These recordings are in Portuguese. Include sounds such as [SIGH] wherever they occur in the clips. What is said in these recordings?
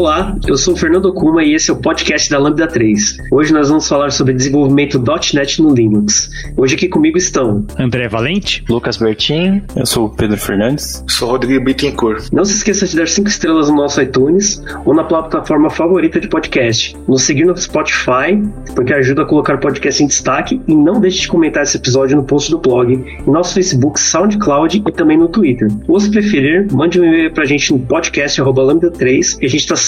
Olá, eu sou o Fernando Kuma e esse é o podcast da Lambda 3. Hoje nós vamos falar sobre desenvolvimento .NET no Linux. Hoje aqui comigo estão André Valente, Lucas Bertin, eu sou o Pedro Fernandes, sou o Rodrigo Bittencourt. Não se esqueça de dar 5 estrelas no nosso iTunes ou na plataforma favorita de podcast. Nos seguir no Spotify, porque ajuda a colocar o podcast em destaque e não deixe de comentar esse episódio no post do blog, em nosso Facebook, SoundCloud e também no Twitter. Ou se preferir, mande um e-mail pra gente no podcast@lambda3 e a gente está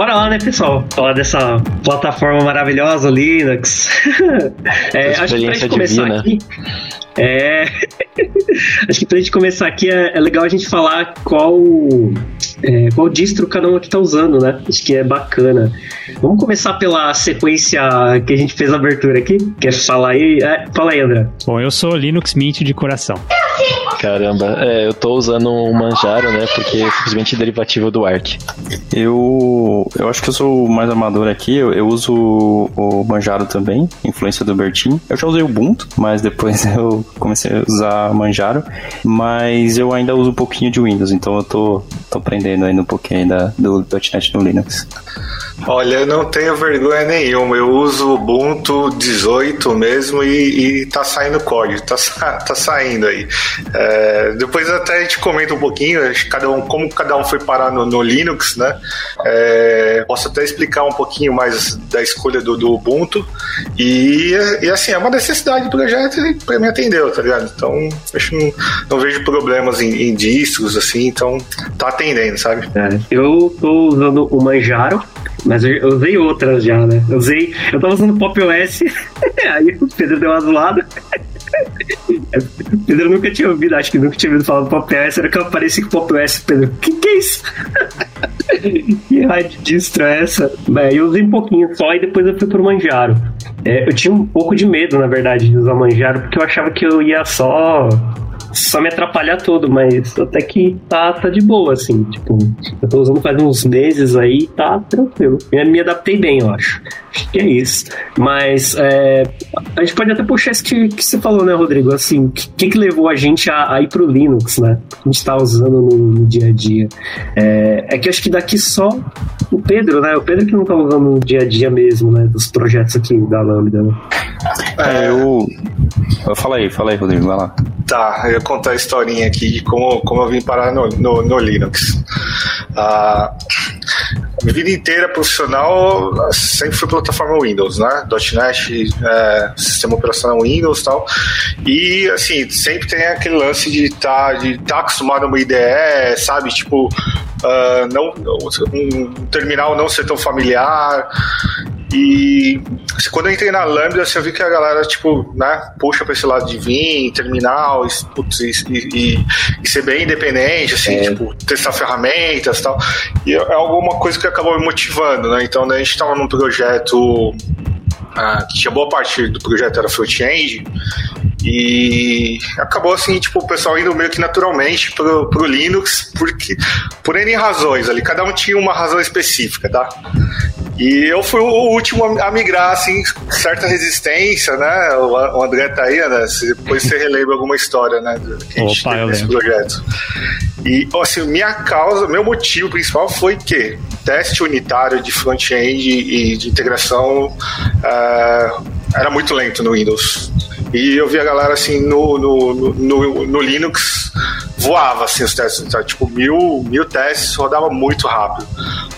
Bora lá, né, pessoal? Falar dessa plataforma maravilhosa, Linux. [LAUGHS] é, acho que pra gente começar divina. aqui. É. [LAUGHS] acho que pra gente começar aqui é, é legal a gente falar qual. É, qual distro cada um aqui tá usando, né? Acho que é bacana. Vamos começar pela sequência que a gente fez a abertura aqui. Quer falar aí? É, fala aí, André. Bom, eu sou Linux Mint de coração. Caramba, é, eu tô usando o Manjaro, né? Porque é simplesmente derivativo do Arc. Eu, eu acho que eu sou o mais amador aqui. Eu, eu uso o Manjaro também, influência do Bertin. Eu já usei o Ubuntu, mas depois [LAUGHS] eu comecei a usar Manjaro. Mas eu ainda uso um pouquinho de Windows, então eu tô, tô aprendendo ainda um pouquinho ainda do .NET no Linux. Olha, eu não tenho vergonha nenhuma. Eu uso Ubuntu 18 mesmo e, e tá saindo código, tá, tá saindo aí. É, depois até a gente comenta um pouquinho, cada um, como cada um foi parar no, no Linux, né? É, posso até explicar um pouquinho mais da escolha do, do Ubuntu. E, e, assim, é uma necessidade do projeto e pra mim atendeu, tá ligado? Então, acho não, não vejo problemas em, em distros, assim, então tá atendendo, sabe? É, eu tô usando o Manjaro, mas eu usei outras já, né? Eu usei. Eu tava usando Pop OS, [LAUGHS] aí o Pedro deu uma zoada. Pedro nunca tinha ouvido, acho que nunca tinha ouvido falar do Pop OS, era que eu apareci com o Pop OS, Pedro. Que que é isso? [LAUGHS] que de distro é essa? Bem, eu usei um pouquinho só e depois eu fui pro Manjaro. É, eu tinha um pouco de medo, na verdade, de usar Manjaro, porque eu achava que eu ia só só me atrapalhar todo, mas até que tá, tá de boa, assim. Tipo, eu tô usando faz uns meses aí, tá tranquilo. Me, me adaptei bem, eu acho. Acho que é isso. Mas é, a gente pode até puxar isso que, que você falou, né, Rodrigo? Assim, o que, que levou a gente a, a, ir pro Linux, né? A gente tá usando no, no dia a dia. É, é que acho que daqui só o Pedro, né? O Pedro que não tá usando no dia a dia mesmo, né? Dos projetos aqui da Lambda, né? É, eu. Fala aí, fala aí, Rodrigo, vai lá. Tá, eu ia contar a historinha aqui de como, como eu vim parar no, no, no Linux. Ah, minha vida inteira profissional sempre foi plataforma Windows, né? .NET, é, sistema operacional Windows e tal. E, assim, sempre tem aquele lance de estar tá, de tá acostumado a uma IDE, sabe? Tipo, uh, não, um terminal não ser tão familiar. E quando eu entrei na Lambda, assim, eu vi que a galera, tipo, né, puxa pra esse lado de vir, terminal, e, putz, e, e, e, ser bem independente, assim, é. tipo, testar ferramentas e tal. E é alguma coisa que acabou me motivando, né? Então, né, a gente tava num projeto ah, que tinha boa parte do projeto era front-end, e acabou assim, tipo, o pessoal indo meio que naturalmente pro, pro Linux, porque, por N razões ali, cada um tinha uma razão específica, tá? E eu fui o último a migrar, assim, certa resistência, né? O André tá aí, né? Depois você relembra alguma história, né? Que a gente Opa, nesse projeto. E, assim, minha causa, meu motivo principal foi que teste unitário de front-end e de integração uh, era muito lento no Windows. E eu vi a galera assim no, no, no, no Linux voava assim os testes, tipo mil, mil testes, rodava muito rápido.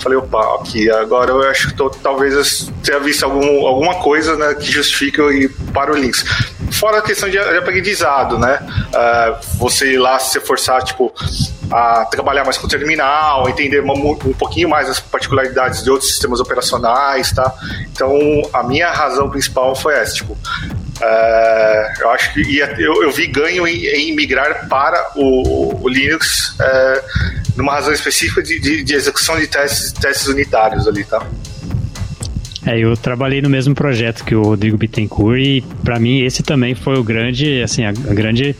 Falei, opa, aqui agora eu acho que tô, talvez eu tenha visto algum, alguma coisa né, que justifique eu ir para o Linux. fora a questão de, de aprendizado, né? Uh, você ir lá se forçar, tipo, a trabalhar mais com o terminal, entender um, um pouquinho mais as particularidades de outros sistemas operacionais, tá? Então, a minha razão principal foi essa, tipo, Uh, eu acho que ia, eu, eu, vi ganho em, em migrar para o, o Linux uh, numa razão específica de, de, de, execução de testes, testes unitários ali, tá? É, eu trabalhei no mesmo projeto que o Rodrigo Bittencourt e para mim esse também foi o grande, assim, a, a grande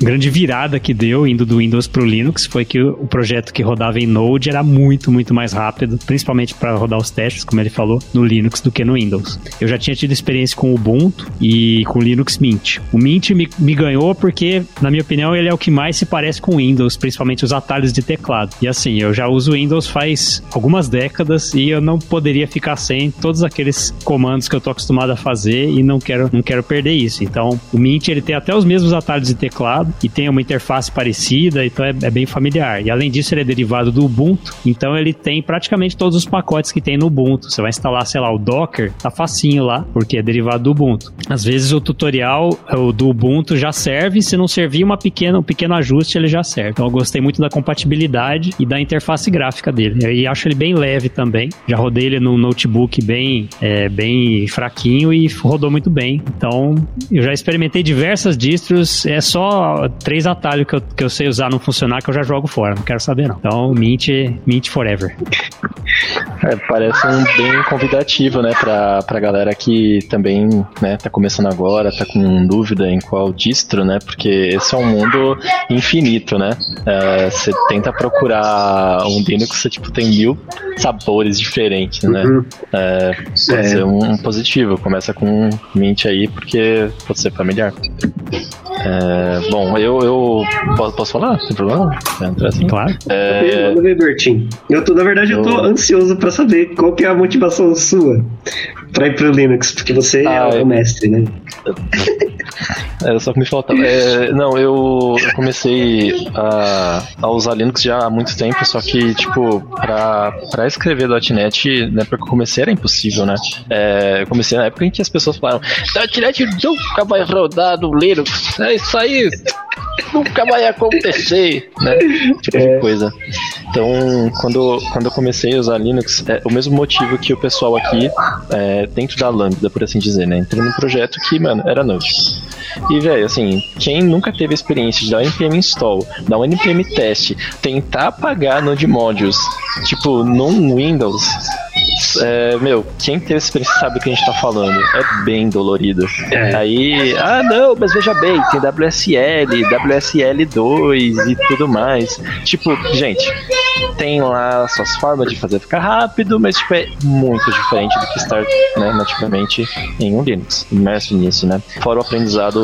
grande virada que deu indo do Windows para o Linux foi que o projeto que rodava em Node era muito, muito mais rápido, principalmente para rodar os testes, como ele falou, no Linux do que no Windows. Eu já tinha tido experiência com o Ubuntu e com o Linux Mint. O Mint me, me ganhou porque, na minha opinião, ele é o que mais se parece com o Windows, principalmente os atalhos de teclado. E assim, eu já uso o Windows faz algumas décadas e eu não poderia ficar sem todos aqueles comandos que eu tô acostumado a fazer e não quero, não quero perder isso. Então, o Mint ele tem até os mesmos atalhos de teclado e tem uma interface parecida, então é, é, bem familiar. E além disso, ele é derivado do Ubuntu, então ele tem praticamente todos os pacotes que tem no Ubuntu. Você vai instalar, sei lá, o Docker, tá facinho lá, porque é derivado do Ubuntu. Às vezes o tutorial o do Ubuntu já serve, se não servir uma pequena, um pequeno ajuste, ele já serve. Então eu gostei muito da compatibilidade e da interface gráfica dele. E acho ele bem leve também. Já rodei ele num notebook bem, é, bem fraquinho e rodou muito bem. Então eu já experimentei diversas distros, é só três atalhos que eu, que eu sei usar não funcionar que eu já jogo fora, não quero saber não. Então, Mint, Mint Forever. É, parece um bem convidativo, né, pra, pra galera que também, né, tá começando agora, tá com dúvida em qual distro, né, porque esse é um mundo infinito, né. É, você tenta procurar um Linux, você, tipo, tem mil sabores diferentes, né. Uhum. É, pode é. ser um, um positivo, começa com Mint aí, porque pode ser familiar. É, bom, eu, eu posso, posso falar? Sem problema? Assim? Claro. É... Manda ver, Bertinho. Eu tô, na verdade, eu... eu tô ansioso pra saber qual que é a motivação sua pra ir pro Linux, porque você é ah, é o mestre, né? Era só que me faltava. É, não, eu, comecei a, a, usar Linux já há muito tempo, só que, tipo, pra, pra escrever .NET, na época que eu comecei era impossível, né? É, eu comecei na época em que as pessoas falaram .NET nunca vai rodar no Linux, é isso aí, nunca vai acontecer, né? Tipo é. de coisa. Então, quando, quando eu comecei a usar Linux, é o mesmo motivo que o pessoal aqui, é, dentro da Lambda, por assim dizer, né? Entrei num projeto que, mano, era Node. E, velho, assim, quem nunca teve experiência de dar um npm install, dar um npm test, tentar apagar Node Modules, tipo, num Windows, é, meu, quem teve experiência sabe o que a gente tá falando. É bem dolorido. É. Aí, ah não, mas veja bem, tem WSL, WSL2 e tudo mais. Tipo, gente, tem lá suas formas de fazer ficar rápido, mas tipo, é muito diferente do que estar né, nativamente em um Linux. Imerso nisso, né? Fora o aprendizado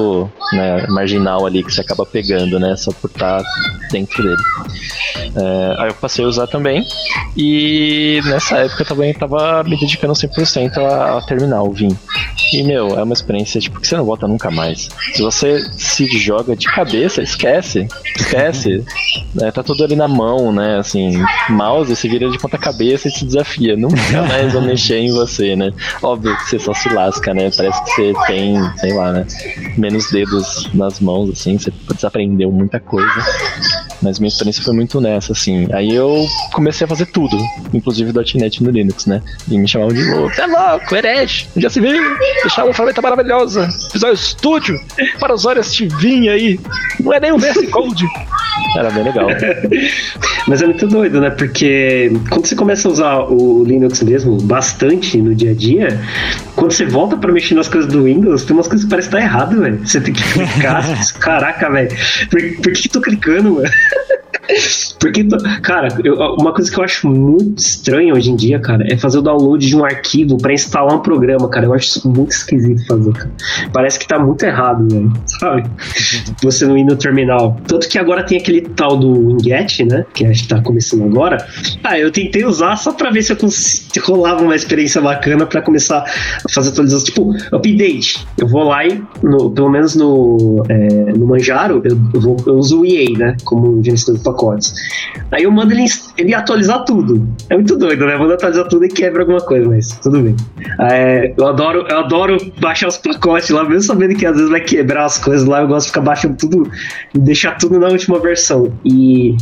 né, marginal ali que você acaba pegando, né? Só por estar dentro dele. É, aí eu passei a usar também. E nessa época eu também tava me dedicando 100% a, a terminar o Vim. E, meu, é uma experiência tipo, que você não volta nunca mais. Se você se joga de cabeça, esquece. Esquece. é, tá tudo ali na mão, né? Assim, mouse, você vira de ponta cabeça e se desafia. Nunca mais vou mexer em você, né? Óbvio que você só se lasca, né? Parece que você tem, sei lá, né? Menos dedos nas mãos, assim, você desaprendeu muita coisa. Mas minha experiência foi muito nessa, assim. Aí eu comecei a fazer tudo, inclusive .NET no Linux, né? E me chamavam de louco. É louco, herege, já se viu? Deixar uma ferramenta maravilhosa. Visual Studio para os horas de vinha aí. Não é nem o VS Code. Era bem legal. [LAUGHS] Mas é muito doido, né? Porque quando você começa a usar o Linux mesmo bastante no dia a dia, quando você volta para mexer nas coisas do Windows, tem umas coisas que parecem estar tá errado, velho. Você tem que clicar. [LAUGHS] Caraca, velho. Por, por que eu tô clicando, mano? [LAUGHS] Porque, cara, eu, uma coisa que eu acho muito estranha hoje em dia, cara, é fazer o download de um arquivo para instalar um programa, cara. Eu acho isso muito esquisito fazer, cara. Parece que tá muito errado, velho, sabe? Você não ir no terminal. Tanto que agora tem aquele tal do Winget, né? Que a gente tá começando agora. Ah, eu tentei usar só pra ver se eu rolava uma experiência bacana para começar a fazer atualizações. Tipo, update. Eu vou lá e, no, pelo menos no, é, no Manjaro, eu, eu, vou, eu uso o EA, né? Como gerenciador de pacotes. Aí eu mando ele, ele atualizar tudo. É muito doido, né? Manda atualizar tudo e quebra alguma coisa, mas tudo bem. É, eu, adoro, eu adoro baixar os pacotes lá, mesmo sabendo que às vezes vai quebrar as coisas lá, eu gosto de ficar baixando tudo e deixar tudo na última versão. E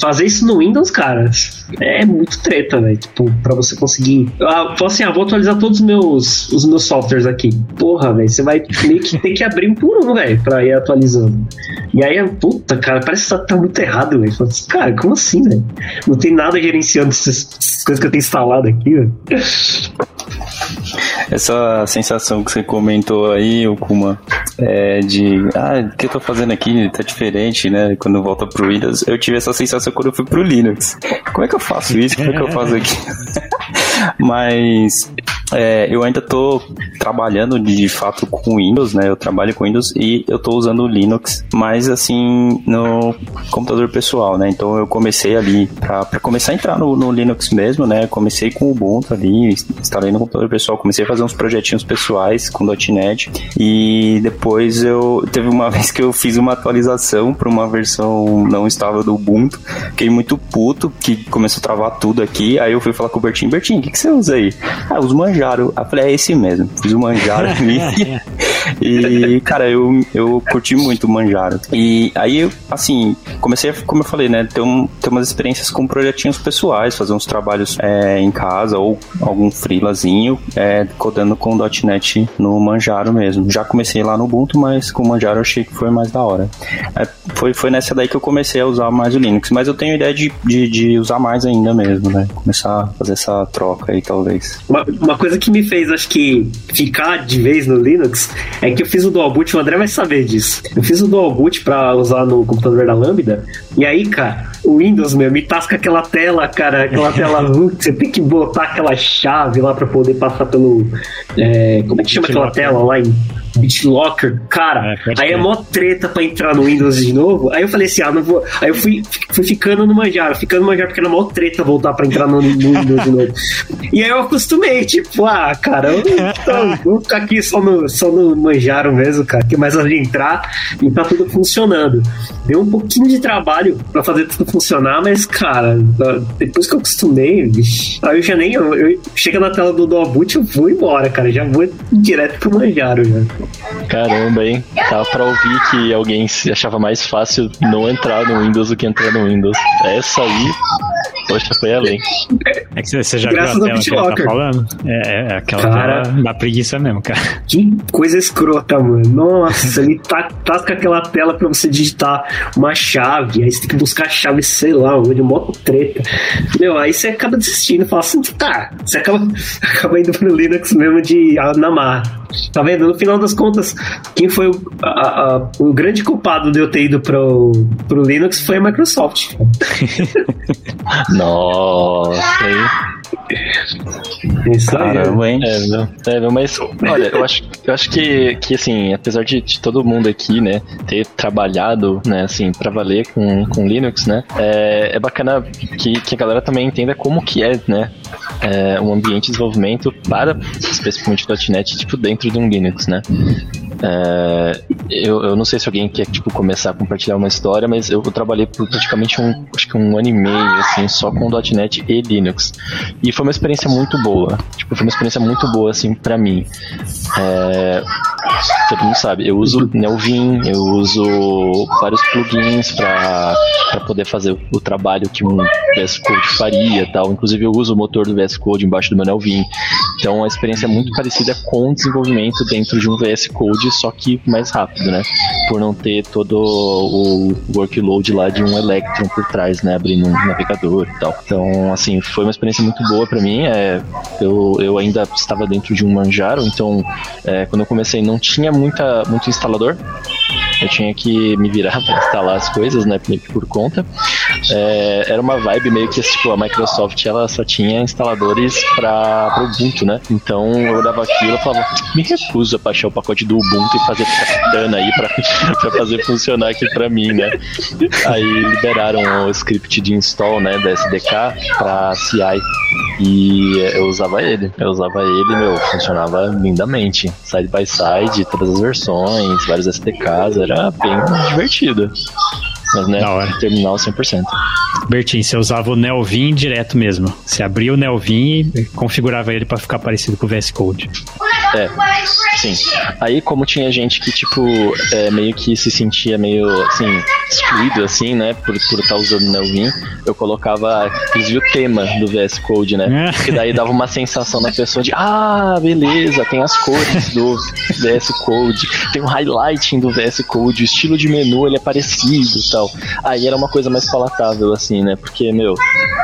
fazer isso no Windows, cara, é muito treta, velho. Tipo, pra você conseguir. Ah, assim, ah, vou atualizar todos os meus, os meus softwares aqui. Porra, velho, você vai meio que ter que abrir um por um, velho, pra ir atualizando. E aí, puta, cara, parece que tá muito errado, velho. Assim, cara, como assim, velho? Não tem nada gerenciando essas, coisas que eu tenho instalado aqui, velho. Essa sensação que você comentou aí, Okuma, é de ah, o que eu tô fazendo aqui tá diferente, né? Quando volta pro Windows, eu tive essa sensação quando eu fui pro Linux. Como é que eu faço isso? Como é que eu faço aqui? [LAUGHS] Mas é, eu ainda tô trabalhando de, fato com Windows, né? Eu trabalho com Windows e eu tô usando Linux, mas assim, no computador pessoal, né? Então eu comecei ali, para começar a entrar no, no, Linux mesmo, né? Comecei com o Ubuntu ali, instalei no computador pessoal, comecei a fazer uns projetinhos pessoais com .NET e depois eu teve uma [LAUGHS] vez que eu fiz uma atualização para uma versão não estável do Ubuntu, fiquei muito puto, que começou a travar tudo aqui, aí eu fui falar com o Bertinho, Bertinho, o que, que você usa aí? Ah, os Manjaro. Eu falei, é esse mesmo. Fiz o Manjaro ali. [LAUGHS] [LAUGHS] e, cara, eu, eu curti muito o Manjaro. E aí, assim, comecei, a, como eu falei, né, ter, um, ter umas experiências com projetinhos pessoais, fazer uns trabalhos é, em casa ou algum freelazinho, é, codando com .NET no Manjaro mesmo. Já comecei lá no Ubuntu, mas com o Manjaro eu achei que foi mais da hora. É, foi, foi nessa daí que eu comecei a usar mais o Linux, mas eu tenho ideia de, de, de usar mais ainda mesmo, né? Começar a fazer essa troca aí, talvez. Uma, uma coisa que me fez, acho que, ficar de vez no Linux é que eu fiz o dual boot, o André vai saber disso. Eu fiz o dual boot pra usar no computador da Lambda, e aí, cara, o Windows, meu, me tasca aquela tela, cara, aquela tela azul, que você tem que botar aquela chave lá pra poder passar pelo. É, como é que chama aquela tela lá em BitLocker, cara, é, aí é mó treta pra entrar no Windows de novo. Aí eu falei assim, ah, não vou. Aí eu fui, fui ficando no Manjaro, ficando no Manjaro, porque era mó treta voltar pra entrar no, no Windows de novo. E aí eu acostumei, tipo, ah, cara, eu então, vou ficar aqui só no, só no Manjaro mesmo, cara, que mais ali entrar e tá tudo funcionando. Deu um pouquinho de trabalho pra fazer tudo funcionar, mas, cara, depois que eu acostumei, bicho, aí eu já nem. Eu, eu chega na tela do Dual Boot, eu vou embora, cara, já vou direto pro Manjaro já. Caramba, hein? Tava pra ouvir que alguém achava mais fácil não entrar no Windows do que entrar no Windows. Essa aí, poxa, foi além. É que você já Graças viu a tela que ele tá falando? É, é aquela cara, tela da preguiça mesmo, cara. Que coisa escrota, mano. Nossa, ele tá, com aquela tela pra você digitar uma chave, aí você tem que buscar a chave, sei lá, onde moto treta. Meu, aí você acaba desistindo, fala assim, tá, você acaba, [LAUGHS] acaba indo pro Linux mesmo de Namar. Tá vendo? No final das contas, quem foi o, a, a, o grande culpado de eu ter ido pro, pro Linux foi a Microsoft. [LAUGHS] Nossa? Isso Caramba, hein? É, não, é, mas, olha, eu acho, eu acho que, que assim, apesar de, de, todo mundo aqui, né, ter trabalhado, né, assim, pra valer com, com Linux, né, é, é bacana que, que a galera também entenda como que é, né, é, um ambiente de desenvolvimento para, especificamente .NET, tipo, dentro de um Linux, né. É, eu, eu não sei se alguém quer, tipo, começar a compartilhar uma história, mas eu, eu trabalhei por praticamente um, acho que um ano e meio, assim, só com .NET e Linux. E foi uma experiência muito boa. Tipo, foi uma experiência muito boa, assim, pra mim. É, todo mundo sabe, eu uso Nelvin, eu uso vários plugins para poder fazer o trabalho que um VS Code faria tal. Inclusive, eu uso o motor do VS Code embaixo do meu Nelvin. Então, a experiência é muito parecida com o desenvolvimento dentro de um VS Code, só que mais rápido, né? Por não ter todo o workload lá de um Electron por trás, né? Abrindo um navegador e tal. Então, assim, foi uma experiência muito boa para mim. É, eu, eu ainda estava dentro de um Manjaro, então, é, quando eu comecei, não tinha muita, muito instalador. Eu tinha que me virar [LAUGHS] para instalar as coisas, né? Por conta. É, era uma vibe meio que tipo, a Microsoft ela só tinha instaladores para Ubuntu, né? Então eu olhava aquilo e falava, me recuso a baixar o pacote do Ubuntu e fazer katana aí para [LAUGHS] fazer funcionar aqui para mim, né? Aí liberaram o script de install, né, da SDK para CI e eu usava ele. Eu usava ele, meu, funcionava lindamente. Side by side, todas as versões, vários SDKs, era bem divertido. Mas, né, terminal 100%. Bertin, você usava o Nelvin direto mesmo. Você abria o Nelvin e configurava ele para ficar parecido com o VS Code. É, sim. Aí, como tinha gente que, tipo, é, meio que se sentia meio, assim, excluído, assim, né, por estar por tá usando o Nelvin, eu colocava, inclusive, o tema do VS Code, né? Que daí dava uma sensação na pessoa de, ah, beleza, tem as cores do VS Code, tem o highlighting do VS Code, o estilo de menu ele é parecido e tal. Aí era uma coisa mais palatável, assim, né? Porque, meu,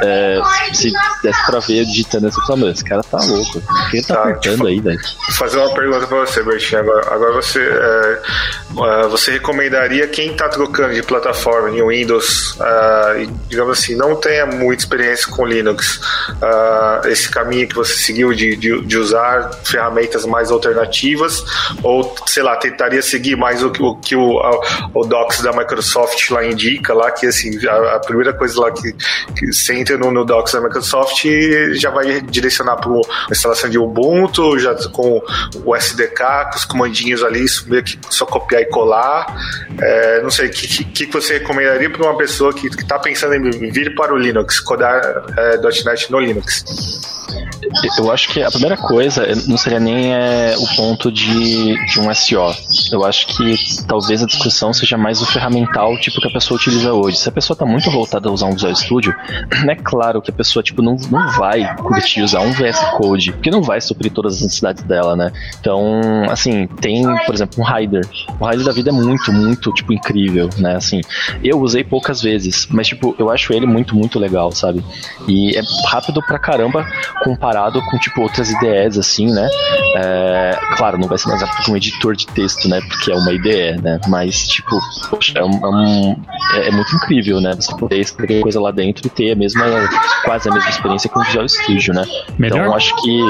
é, se desse pra ver digitando essa coisa, esse cara tá louco. O que ele tá, tá apertando aí, velho? Fazer uma pergunta pra você, Bertinho. Agora, agora você, é, é você recomendaria quem tá trocando de plataforma em Windows uh, e, digamos assim, não tenha muita experiência com Linux, uh, esse caminho que você seguiu de, de, de, usar ferramentas mais alternativas, ou, sei lá, tentaria seguir mais o, o que o, o Docs da Microsoft lá indica, lá que assim, a, a primeira coisa lá que, que você entra no, no Docs da Microsoft já vai direcionar para uma instalação de Ubuntu, já com o SDK, com os comandinhos ali, meio que só copiar e colar. É, não sei, o que, que, que, você recomendaria para uma pessoa que está pensando em vir para o Linux, codar é, .NET no Linux? Eu acho que a primeira coisa não seria nem é, o ponto de, de um SEO. Eu acho que talvez a discussão seja mais o ferramental tipo que a pessoa utiliza hoje. Se a pessoa está muito voltada a usar um Visual Studio, [CLEARS THROAT] é claro que a pessoa tipo não, não vai curtir usar um VS Code, porque não vai suprir todas as necessidades dela, né? Então, assim, tem, por exemplo, um Rider. O Rider da vida é muito, muito, tipo, incrível, né? Assim, eu usei poucas vezes, mas, tipo, eu acho ele muito, muito legal, sabe? E é rápido pra caramba comparado com, tipo, outras ideias, assim, né? É, claro, não vai ser mais rápido que um editor de texto, né? Porque é uma IDE, né? Mas, tipo, poxa, é, um, é, é, muito incrível, né? Você poder escrever coisa lá dentro e ter a mesma, quase a mesma experiência com o Visual Studio, né? Melhor? Então, acho que.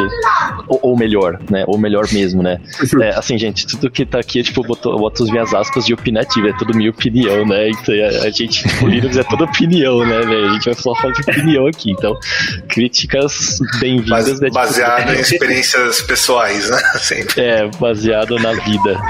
Ou, ou, melhor, né? Ou melhor mesmo, né? É, assim, gente, tudo que tá aqui, tipo, botou, boto as minhas aspas de opinativo, é tudo minha opinião, né? Então, a, a gente, o Linux é toda opinião, né, velho? A gente vai só falar de opinião aqui. Então, críticas bem-vindas. Né? Baseado em [LAUGHS] experiências pessoais, né? [LAUGHS] Sempre. É, baseado na vida.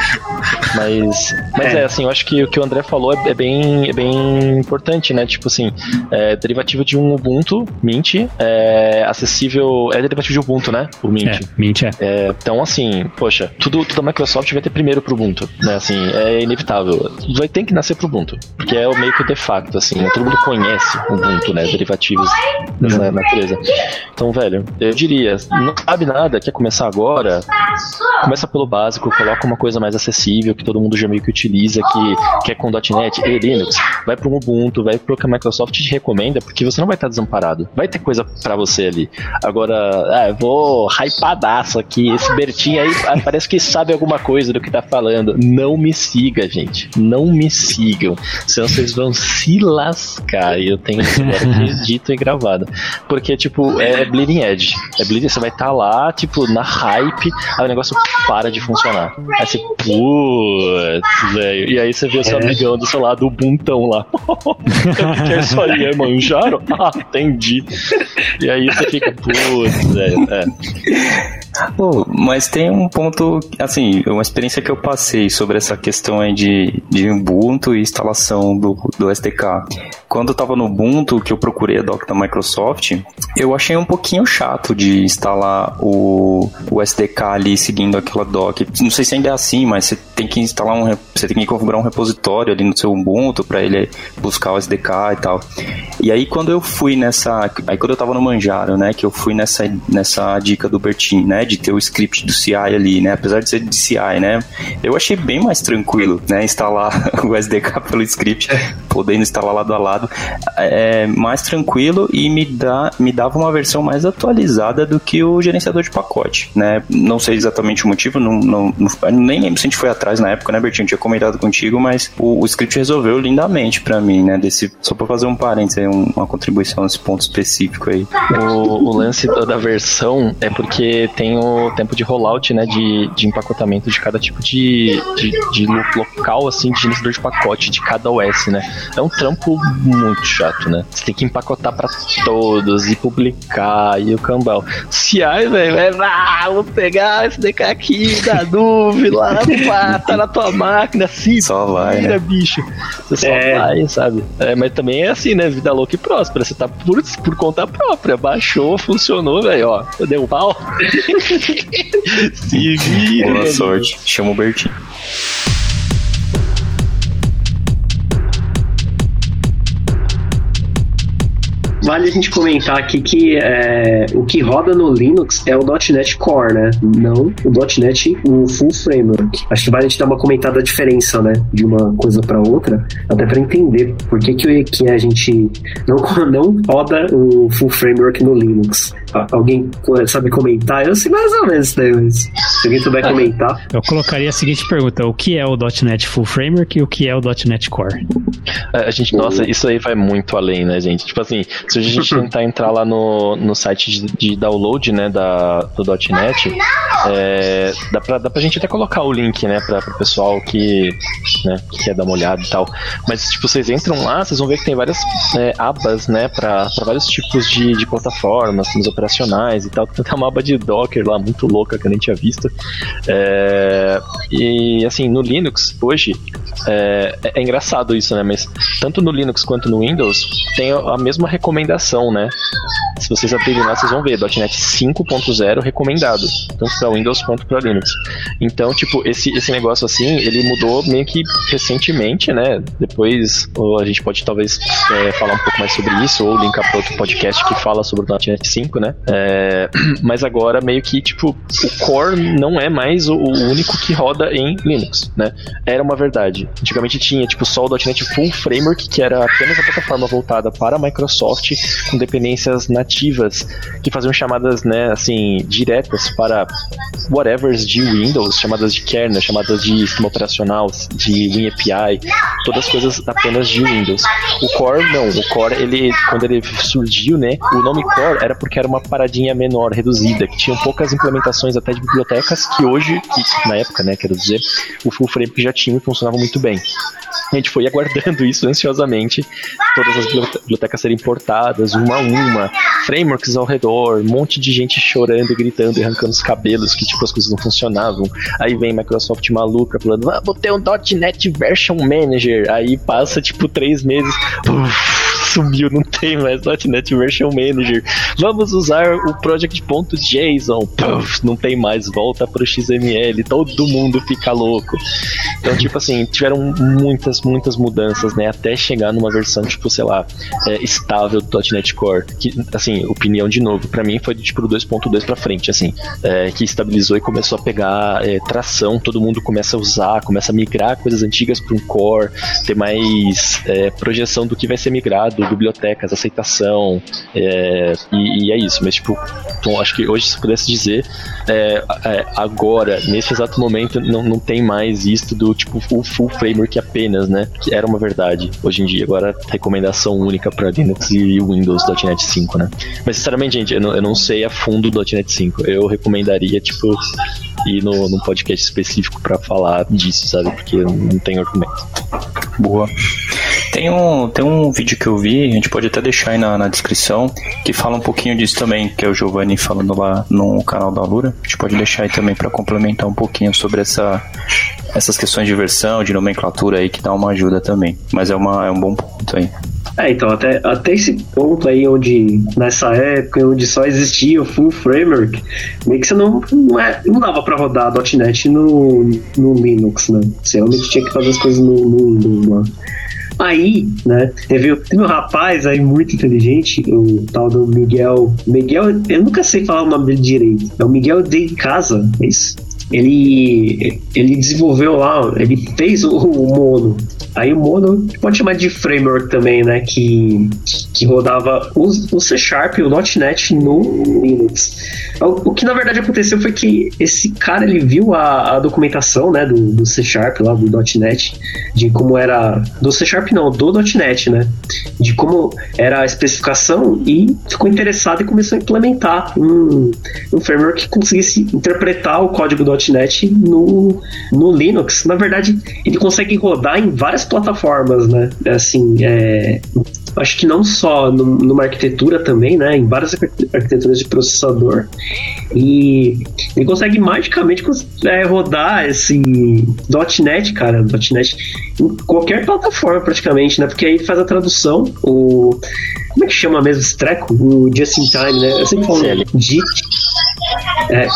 Mas, mas é. é. assim, eu acho que o que o André falou é, é bem, é bem importante, né? Tipo assim, é derivativo de um Ubuntu, Mint, é acessível. É derivativo de Ubuntu, né? O Mint. É, Mint é. é. Então, assim, poxa, tudo, tudo da Microsoft vai ter primeiro pro Ubuntu, né? Assim, é inevitável. Vai ter que nascer pro Ubuntu, porque é o meio que o de facto, assim, né? todo mundo conhece o Ubuntu, né? Derivativos dessa uhum. natureza. Então, velho, eu diria, não sabe nada, quer começar agora, começa pelo básico, coloca uma coisa mais acessível, que todo mundo já meio que utiliza, que, que é com .NET e Linux, vai pro Ubuntu, vai pro que a Microsoft te recomenda, porque você não vai estar desamparado. Vai ter coisa para você ali. Agora, ah, eu vou hypadaço aqui, esse Bertinho aí [LAUGHS] parece que sabe alguma coisa do que tá falando. Não me siga, gente. Não me sigam. Senão vocês vão se lascar. E eu tenho isso [LAUGHS] dito e gravado. Porque, tipo, é Bleeding Edge. É Bleeding, você vai estar tá lá, tipo, na hype, aí o negócio para de funcionar. Aí você, putz, velho. E aí você vê o seu é. amigão do seu lado, o buntão lá. [LAUGHS] que é isso aí, é manjaram? [LAUGHS] Ah, entendi. E aí você fica, putz, velho. É. Oh, mas tem um ponto, assim, uma experiência que eu passei sobre essa questão aí de, de Ubuntu e instalação do, do SDK. Quando eu tava no Ubuntu, que eu procurei a doc da Microsoft, eu achei um pouquinho chato de instalar o, o SDK ali seguindo aquela doc. Não sei se ainda é assim, mas você tem que instalar um, você tem que configurar um repositório ali no seu Ubuntu para ele buscar o SDK e tal. E aí quando eu fui nessa, aí quando eu tava no Manjaro, né, que eu fui nessa nessa dica do Bertin, né, de ter o script do CI ali, né? Apesar de ser de CI, né? Eu achei bem mais tranquilo, né? Instalar [LAUGHS] o SDK pelo script, podendo instalar lado a lado, é mais tranquilo e me dá me dava uma versão mais atualizada do que o gerenciador de pacote, né? Não sei exatamente o motivo, não, não, não nem lembro se a gente foi atrás na época, né, Bertinho? Tinha comentado contigo, mas o, o script resolveu lindamente para mim, né? Desse, só para fazer um parênteses, uma contribuição nesse ponto específico aí. O, o lance da versão é porque tem o tempo de rollout, né, de, de empacotamento de cada tipo de, de, de local, assim, de gerenciador de pacote de cada OS, né. É um trampo muito chato, né. Você tem que empacotar para todos e publicar e o cambal. CI, velho, é, ah, vou pegar esse DK aqui da nuvem, lá, pá, tá na tua máquina, assim, Só vai, vira, né? bicho. Você só É. vai, sabe? É, mas também é assim, né? Vida louca e próspera. Você tá por, por conta própria. Baixou, funcionou, velho, ó. Deu um pau. [LAUGHS] Se vira. Boa sorte. Chama o Bertinho. Vale a gente comentar aqui que é, o que roda no Linux é o .NET Core, né? Não o .NET, o Full Framework. Acho que vale a gente dar uma comentada da diferença, né? De uma coisa para outra, até para entender por que, que, que a gente não, [LAUGHS] não roda o Full Framework no Linux. A- Alguém sabe comentar? Eu sei mais ou menos isso daí, mas se alguém souber comentar. Eu colocaria a seguinte pergunta: o que é o .NET Full Framework e o que é o .NET Core? É, A gente, nossa, isso aí vai muito além, né, gente? Tipo assim, se a gente tentar entrar lá no, no site de, de download, né, da, do .NET, é, dá, pra, dá pra gente até colocar o link, né, pra, pro pessoal que, né, que quer dar uma olhada e tal. Mas, tipo, vocês entram lá, vocês vão ver que tem várias é, abas, né, pra, pra vários tipos de, de plataformas, sistemas operacionais e tal. Tem até uma aba de Docker lá, muito louca, que eu nem tinha visto. É, e, assim, no Linux, hoje, é- é engraçado isso, né? Mas tanto no Linux quanto no Windows tem a mesma recomendação, né? Se vocês abrirem lá, vocês vão ver .NET 5.0 recomendado, tanto para Windows quanto para Linux. Então, tipo, esse, esse negócio assim, ele mudou meio que recentemente, né? Depois a gente pode talvez é, falar um pouco mais sobre isso, ou linkar para outro podcast que fala sobre o .NET 5, né? É, [CLEARS THROAT] mas agora meio que, tipo, o core não é mais o, o único que roda em Linux, né? Era uma verdade. Antigamente tinha, tipo, só o .NET Full Framework, que era apenas a plataforma voltada para a Microsoft, com dependências nativas, que faziam chamadas, né, assim, diretas para whatevers de Windows, chamadas de kernel, chamadas de sistema operacional, de WinAPI, todas as coisas apenas de Windows. O Core, não. O Core, ele, quando ele surgiu, né, o nome Core era porque era uma paradinha menor, reduzida, que tinham poucas implementações até de bibliotecas que hoje, que, na época, né, quero dizer, o Full Frame já tinha e funcionava muito bem. A gente foi [LAUGHS] aguardando isso ansiosamente, todas as bibliote- bibliotecas serem uma a uma, frameworks ao redor, um monte de gente chorando, gritando e arrancando os cabelos, que tipo as coisas não funcionavam. Aí vem Microsoft maluca falando, ah, vou ter um .NET Version Manager. Aí passa tipo três meses, puf, sumiu, não tem mais .NET Version Manager. Vamos usar o project.json, não tem mais, volta pro XML, todo mundo fica louco. Então, tipo assim, tiveram muitas, muitas mudanças, né? Até chegar numa versão, tipo, sei lá, é, estável do .NET Core. Que, assim, opinião de novo, pra mim foi tipo do 2.2 pra frente, assim, é, que estabilizou e começou a pegar é, tração, todo mundo começa a usar, começa a migrar coisas antigas para um core, ter mais é, projeção do que vai ser migrado, bibliotecas, aceitação, é, e, e é isso. Mas, tipo, então, acho que hoje, se pudesse dizer, é, é, agora, nesse exato momento, não, não tem mais isto do tipo full, full framework apenas, né? Que era uma verdade hoje em dia. Agora, recomendação única para Linux e Windows .NET 5, né? Mas, sinceramente, gente, eu não, eu não sei a fundo do .NET 5. Eu recomendaria, tipo, ir no, num podcast específico para falar disso, sabe? Porque não tenho argumento. Boa. Tem um, tem um vídeo que eu vi, a gente pode até deixar aí na, na descrição, que fala um pouquinho disso também, que é o Giovanni falando lá no canal da Lura. A gente pode deixar aí também para complementar um pouquinho sobre essa, essas questões de versão, de nomenclatura aí, que dá uma ajuda também. Mas é, uma, é um bom ponto aí. É, então, até, até esse ponto aí, onde nessa época, onde só existia o full framework, meio que você não, não, é, não dava pra rodar .NET no, no Linux, né? Você realmente tinha que fazer as coisas no, no Windows lá. Aí, né, teve, teve um rapaz aí muito inteligente, o tal do Miguel. Miguel, eu nunca sei falar o nome dele direito. É o Miguel de Casa, é isso? Ele, ele desenvolveu lá, ele fez o, o Mono. Aí o Mono pode chamar de framework também, né? Que, que rodava o, o C Sharp o .NET no Linux. O, o que na verdade aconteceu foi que esse cara ele viu a, a documentação, né? Do, do C Sharp lá do .NET, de como era do C Sharp não, do .NET, né? De como era a especificação e ficou interessado e começou a implementar um, um framework que conseguisse interpretar o código .NET no, no Linux. Na verdade, ele consegue rodar em várias plataformas, né? Assim, é, acho que não só no, numa arquitetura também, né? Em várias arquiteturas de processador. E ele consegue magicamente é, rodar esse .NET, cara, .NET em qualquer plataforma praticamente, né? Porque aí faz a tradução, o como é que chama mesmo esse treco? O Just in Time, né? Eu sempre falo JIT. É, né?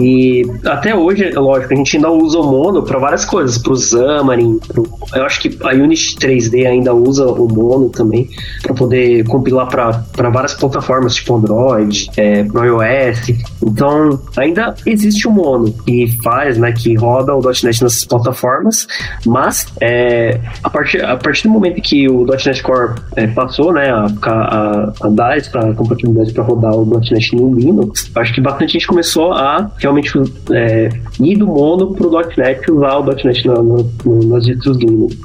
E até hoje, lógico, a gente ainda usa o Mono para várias coisas, pro Xamarin, pro, eu acho que a Unity 3D ainda usa o Mono também, para poder compilar para várias plataformas, tipo Android, é, pro iOS. Então, ainda existe o Mono que faz, né, que roda o .NET nessas plataformas, mas é, a, partir, a partir do momento que o .NET Core é, passou, né, a a, a para compatibilidade para rodar o .NET no Linux, acho que bastante gente começou a realmente é, ir do mono para .NET usar o .NET na, na, nas distros Linux.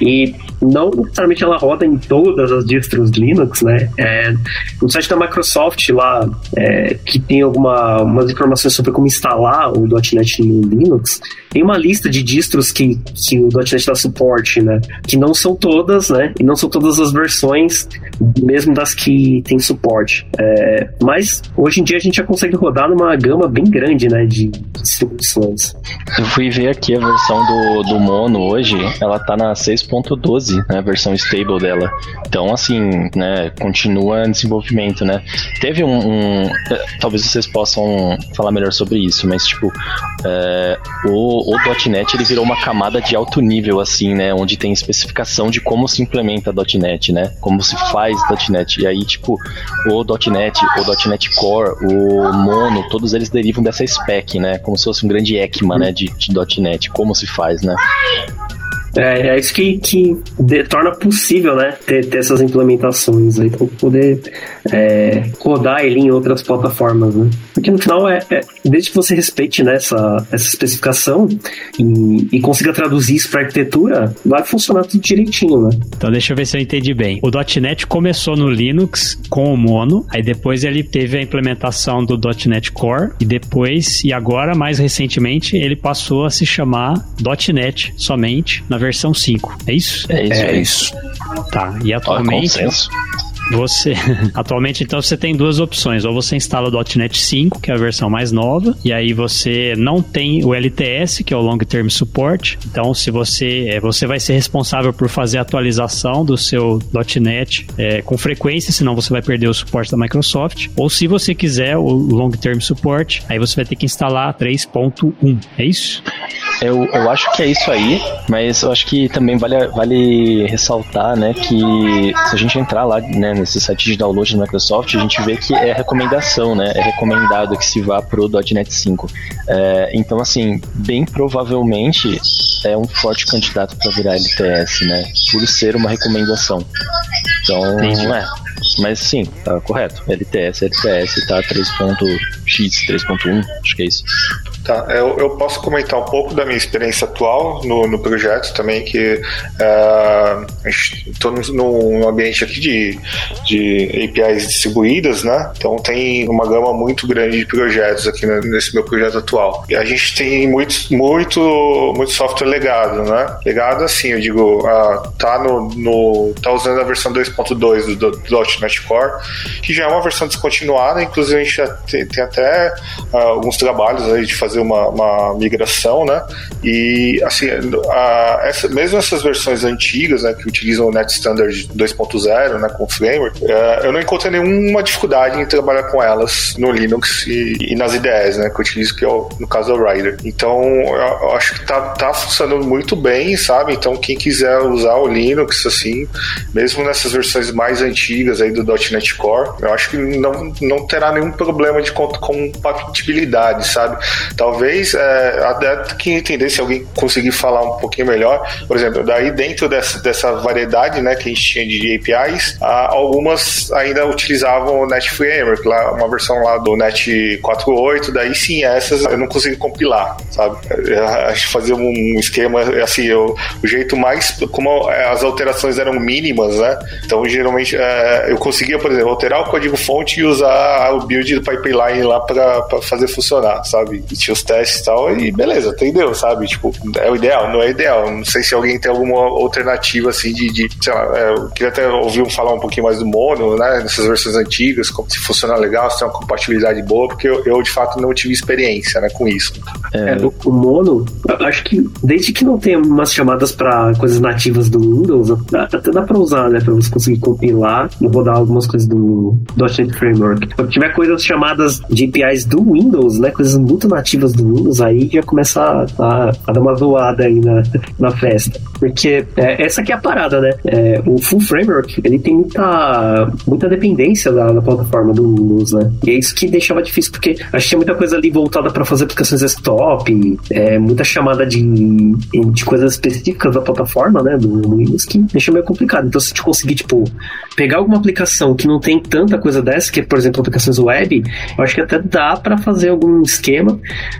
E não necessariamente ela roda em todas as distros Linux, né? É, no site da Microsoft lá, é, que tem algumas informações sobre como instalar o .NET no Linux, tem uma lista de distros que, que o .NET dá suporte, né? Que não são todas, né? E não são todas as versões, mesmo das que tem suporte. É, mas hoje em dia a gente já consegue rodar numa gama bem grande, né? De distribuições. Eu fui ver aqui a versão do, do Mono hoje, ela tá na 6.12 né, a versão stable dela. Então, assim, né, continua em desenvolvimento, né. Teve um, um eh, talvez vocês possam falar melhor sobre isso, mas tipo, é, o, o .NET ele virou uma camada de alto nível, assim, né, onde tem especificação de como se implementa .NET, né, como se faz .NET. E aí, tipo, o .NET, o .NET Core, o Mono, todos eles derivam dessa spec, né, como se fosse um grande ECMA, né, de, de .NET, como se faz, né. É, é isso que, que de, torna possível, né, ter, ter essas implementações aí, poder é, rodar ele em outras plataformas, né? Porque no final é, é desde que você respeite né, essa, essa especificação e, e consiga traduzir isso para arquitetura, vai funcionar tudo direitinho, né? Então deixa eu ver se eu entendi bem. O .NET começou no Linux com o Mono, aí depois ele teve a implementação do .NET Core e depois e agora mais recentemente ele passou a se chamar .NET somente na versão 5. É isso? É isso. É isso. Tá. E atualmente você, [LAUGHS] atualmente, então, você tem duas opções. Ou você instala o .NET 5, que é a versão mais nova, e aí você não tem o LTS, que é o Long Term Support. Então, se você, é, você vai ser responsável por fazer a atualização do seu .NET é, com frequência, senão você vai perder o suporte da Microsoft. Ou se você quiser o Long Term Support, aí você vai ter que instalar 3.1. É isso? Eu, eu acho que é isso aí, mas eu acho que também vale, vale ressaltar, né, que se a gente entrar lá, né, nesse site de download da Microsoft, a gente vê que é recomendação, né? É recomendado que se vá pro .NET 5. É, então, assim, bem provavelmente é um forte candidato para virar LTS, né? Por ser uma recomendação. Então, Entendi. é. Mas sim, tá correto. LTS, LTS tá 3.x, 3.1, acho que é isso. Tá, eu, eu, posso comentar um pouco da minha experiência atual no, no projeto também, que uh, estou num ambiente aqui de, de APIs distribuídas, né? Então tem uma gama muito grande de projetos aqui nesse meu projeto atual. E a gente tem muito, muito, muito software legado, né? Legado assim, eu digo, uh, tá, no, no, tá usando a versão 2.2 do, do .NET Core, que já é uma versão descontinuada, inclusive a gente já tem, tem até uh, alguns trabalhos aí de fazer uma, uma migração, né? E assim, a, essa, mesmo essas versões antigas, né, que utilizam o Net Standard 2.0, né, com framework, é, eu não encontrei nenhuma dificuldade em trabalhar com elas no Linux e, e nas IDEs, né, que eu utilizo, que é o, no caso o Rider. Então, eu acho que tá, tá funcionando muito bem, sabe? Então, quem quiser usar o Linux, assim, mesmo nessas versões mais antigas aí do .NET Core, eu acho que não, não terá nenhum problema de compatibilidade, sabe? Talvez é, até que entender se alguém conseguir falar um pouquinho melhor, por exemplo, daí dentro dessa, dessa variedade, né, que a gente tinha de APIs, algumas ainda utilizavam o Net Framework, lá, uma versão lá do Net 4.8, daí sim, essas eu não consegui compilar, sabe? A um esquema, assim, eu, o jeito mais, como as alterações eram mínimas, né? Então, geralmente, é, eu conseguia, por exemplo, alterar o código fonte e usar o build do pipeline lá para fazer funcionar, sabe? E submetia os testes e tal, e beleza, entendeu, sabe? Tipo, é o ideal, não é ideal. Não sei se alguém tem alguma alternativa assim de, de sei lá, é, eu queria até ouvir falar um pouquinho mais do mono, né? Nessas versões antigas, como se funciona legal, se tem uma compatibilidade boa, porque eu, eu de fato não tive experiência né, com isso. É, o, o mono, acho que desde que não tenha umas chamadas para coisas nativas do Windows, até dá para usar, né? Para você conseguir compilar e rodar algumas coisas do .NET Framework. Se tiver coisas chamadas de APIs do Windows, né? Coisas muito nativas do Windows, aí já começa a, a, a dar uma zoada aí na, na festa. Porque é, essa aqui é a parada, né? É, o Full Framework, ele tem muita, muita dependência da, da plataforma do Windows, né? E é isso que deixava difícil, porque acho que tinha muita coisa ali voltada para fazer aplicações desktop, é, muita chamada de, de coisas específicas da plataforma, né? Do Windows, que deixa meio complicado. Então, se a gente conseguir, tipo, pegar alguma aplicação que não tem tanta coisa dessa, que é, por exemplo, aplicações web, eu acho que até dá para fazer algum esquema,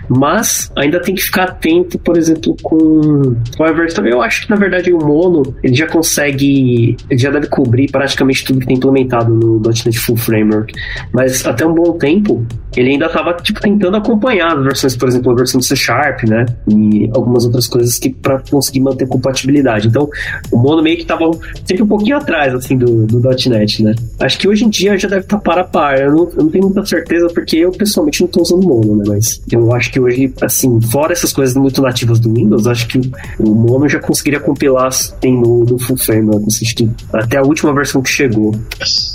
mas ainda tem que ficar atento, por exemplo, com, a versão. Eu acho que, na verdade, o Mono, ele já consegue, ele já deve cobrir praticamente tudo que tem implementado no .NET Full Framework, mas até um bom tempo, ele ainda estava tipo, tentando acompanhar as versões, por exemplo, a versão do C Sharp, né? E algumas outras coisas que para conseguir manter compatibilidade. Então, o Mono meio que estava sempre um pouquinho atrás, assim, do, do .NET, né? Acho que hoje em dia já deve estar tá para a par. Eu não, eu não, tenho muita certeza porque eu pessoalmente não estou usando Mono, né? Mas eu acho que hoje, assim, fora essas coisas muito nativas do Windows, acho que o Mono já conseguiria compilar tem no, no Full Framework, até a última versão que chegou.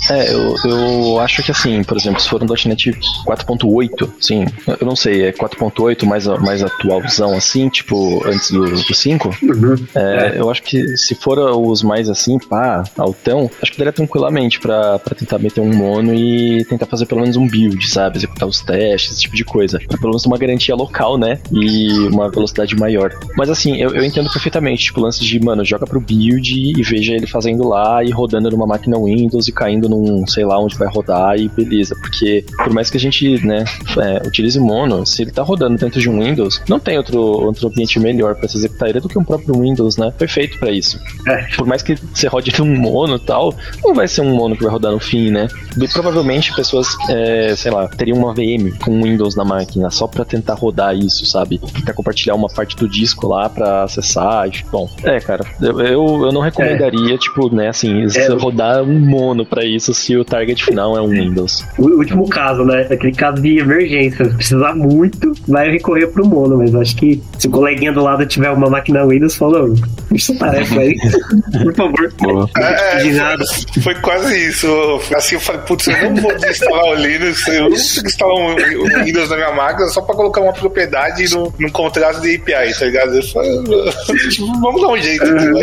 É, eu, eu acho que assim, por exemplo, se for um .NET 4.8, sim, eu não sei, é 4.8 mais, mais atualzão assim, tipo, antes do, do 5, uhum. é, é. eu acho que se for os mais assim, pá, altão, acho que daria tranquilamente pra, pra tentar meter um mono e tentar fazer pelo menos um build, sabe? Executar os testes, esse tipo de coisa. Pra pelo menos uma garantia local, né? E uma velocidade maior. Mas assim, eu, eu entendo perfeitamente, tipo, o lance de, mano, joga pro build e veja ele fazendo lá e rodando numa máquina Windows e caindo num, sei lá, onde vai rodar e beleza. Porque por mais que a gente, né, é, utilize mono, se ele tá rodando dentro de um Windows, não tem outro, outro ambiente melhor para se executar ele do que um próprio Windows, né? Foi feito para isso. É. Por mais que você rode num mono e tal, não vai ser um mono que vai rodar no fim, né? E provavelmente pessoas, é, sei lá, teriam uma VM com Windows na máquina só para tentar rodar isso, sabe? Pra compartilhar uma parte do disco lá para acessar. Bom, é, cara, eu, eu, eu não recomendaria, é. tipo, né, assim, é. rodar um mono para isso se o target final é um Windows. O último caso, né? Aquele caso de emergência. Se precisar muito, vai recorrer pro mono, mas acho que se o coleguinha do lado tiver uma máquina Windows, falou, deixa essa tarefa aí, [LAUGHS] por favor. É, foi, foi, quase isso. Assim, eu falei, putz, eu não vou desinstalar o Linux, eu não consigo instalar um, um Windows na minha máquina só pra colocar uma propriedade no, num contrato de API, tá ligado? Tipo, [LAUGHS] vamos dar um jeito. Uhum.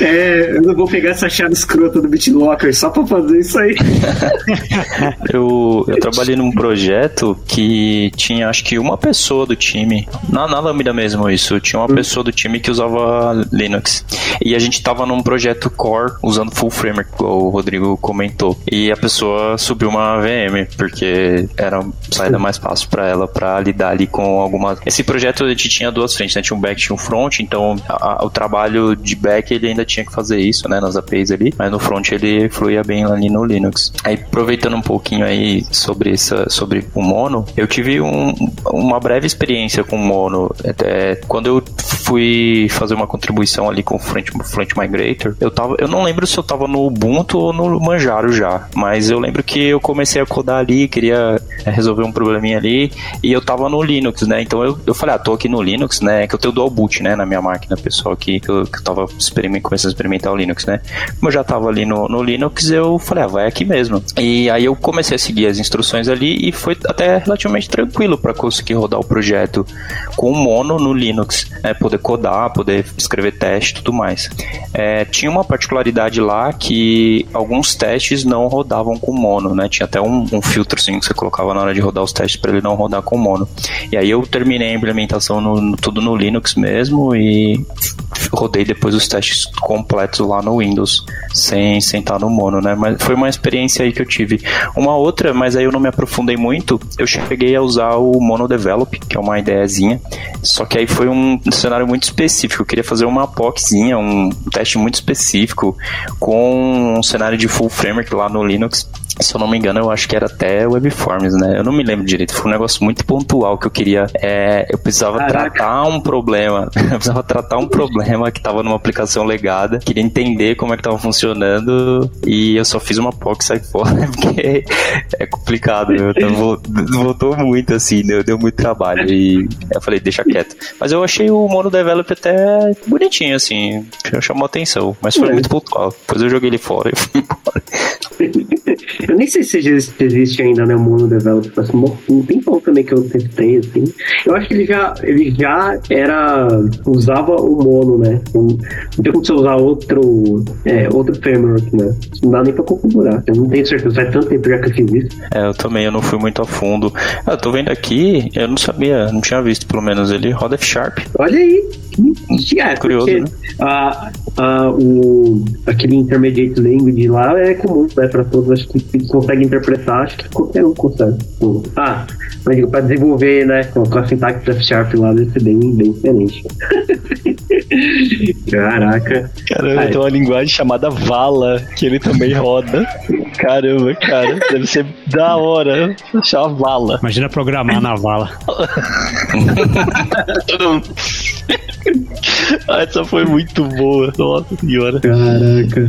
É, eu não vou pegar essa chave escrota do BitLocker só pra fazer isso aí. [LAUGHS] eu, eu trabalhei num projeto que tinha acho que uma pessoa do time, na, na Lambda mesmo isso, tinha uma hum. pessoa do time que usava Linux. E a gente tava num projeto core usando full framework, igual o Rodrigo comentou. E a pessoa subiu uma VM, porque era saída mais fácil para ela para lidar ali com alguma. Esse projeto a gente tinha duas frentes, né? Tinha um back tinha um front, então a, a, o trabalho de back ele ainda tinha que fazer isso, né? Nas APIs ali, mas no front ele fluía bem ali no Linux. Aí aproveitando um pouquinho aí sobre, essa, sobre o Mono, eu tive um, uma breve experiência com o Mono. Até quando eu fui fazer uma contribuição ali com o Front, Front Migrator, eu, tava, eu não lembro se eu tava no Ubuntu ou no Manjaro já, mas eu lembro que eu comecei a codar ali, queria resolver um probleminha ali, e eu tava no Linux, né? Então eu, eu falei, ah, tô aqui no Linux, né? Que eu tenho dual boot, né? Na minha máquina pessoal aqui, que eu, que eu tava começando a experimentar o Linux, né? Como eu já tava ali no, no Linux, eu falei, ah, vai aqui mesmo. E aí eu comecei a seguir as instruções ali e foi até relativamente tranquilo para conseguir rodar o projeto com mono no Linux, né? poder codar, poder escrever teste e tudo mais. É, tinha uma particularidade lá que alguns testes não rodavam com mono, né? Tinha até um, um filtrozinho que você colocava na hora de rodar os testes para ele não rodar com mono. E aí eu terminei a implementação no, no, tudo no Linux mesmo e rodei depois os testes completos lá no Windows, sem sentar no mono, né? Mas foi uma experiência aí que eu tive. Uma outra, mas aí eu não me aprofundei muito, eu cheguei a usar o Mono Develop, que é uma ideiazinha, só que aí foi um cenário muito específico. Eu queria fazer uma POCzinha, um teste muito específico, com um cenário de full framework lá no Linux. Se eu não me engano, eu acho que era até Webforms, né? Eu não me lembro direito. Foi um negócio muito pontual que eu queria. É, eu precisava Caraca. tratar um problema. [LAUGHS] eu precisava tratar um problema que estava numa aplicação legada. Queria entender como é que tava funcionando. E eu só fiz uma POC saí fora, [LAUGHS] porque é complicado. Então, voltou muito assim, deu, deu muito trabalho. E eu falei, deixa quieto. Mas eu achei o mono develop até bonitinho, assim. Chamou atenção. Mas foi é. muito pontual. Depois eu joguei ele fora e fui embora. [LAUGHS] Eu nem sei se existe ainda, né, o Mono Develop. Faz um tempão também que eu testei, assim. Eu acho que ele já, ele já era. usava o Mono, né? Não, tem como você usar outro, é, outro framework, né? Não dá nem pra configurar. Eu não tenho certeza, faz tanto tempo já que eu fiz isso. É, eu também, eu não fui muito a fundo. Ah, eu tô vendo aqui, eu não sabia, não tinha visto pelo menos ele roda F-Sharp. Olha aí. É, curioso, porque, né? A, a, o, aquele intermediate language lá é comum, né? Pra todos, acho que consegue interpretar, acho que qualquer um consegue. Ah, mas digo, pra desenvolver, né? Com a sintaxe F-Sharp lá deve ser bem, bem diferente. [LAUGHS] Caraca. Caramba, tem uma linguagem chamada Vala, que ele também roda. Caramba, cara, deve ser da hora achar Vala. Imagina programar na Vala. [LAUGHS] [LAUGHS] Essa foi muito boa, nossa senhora. Caraca.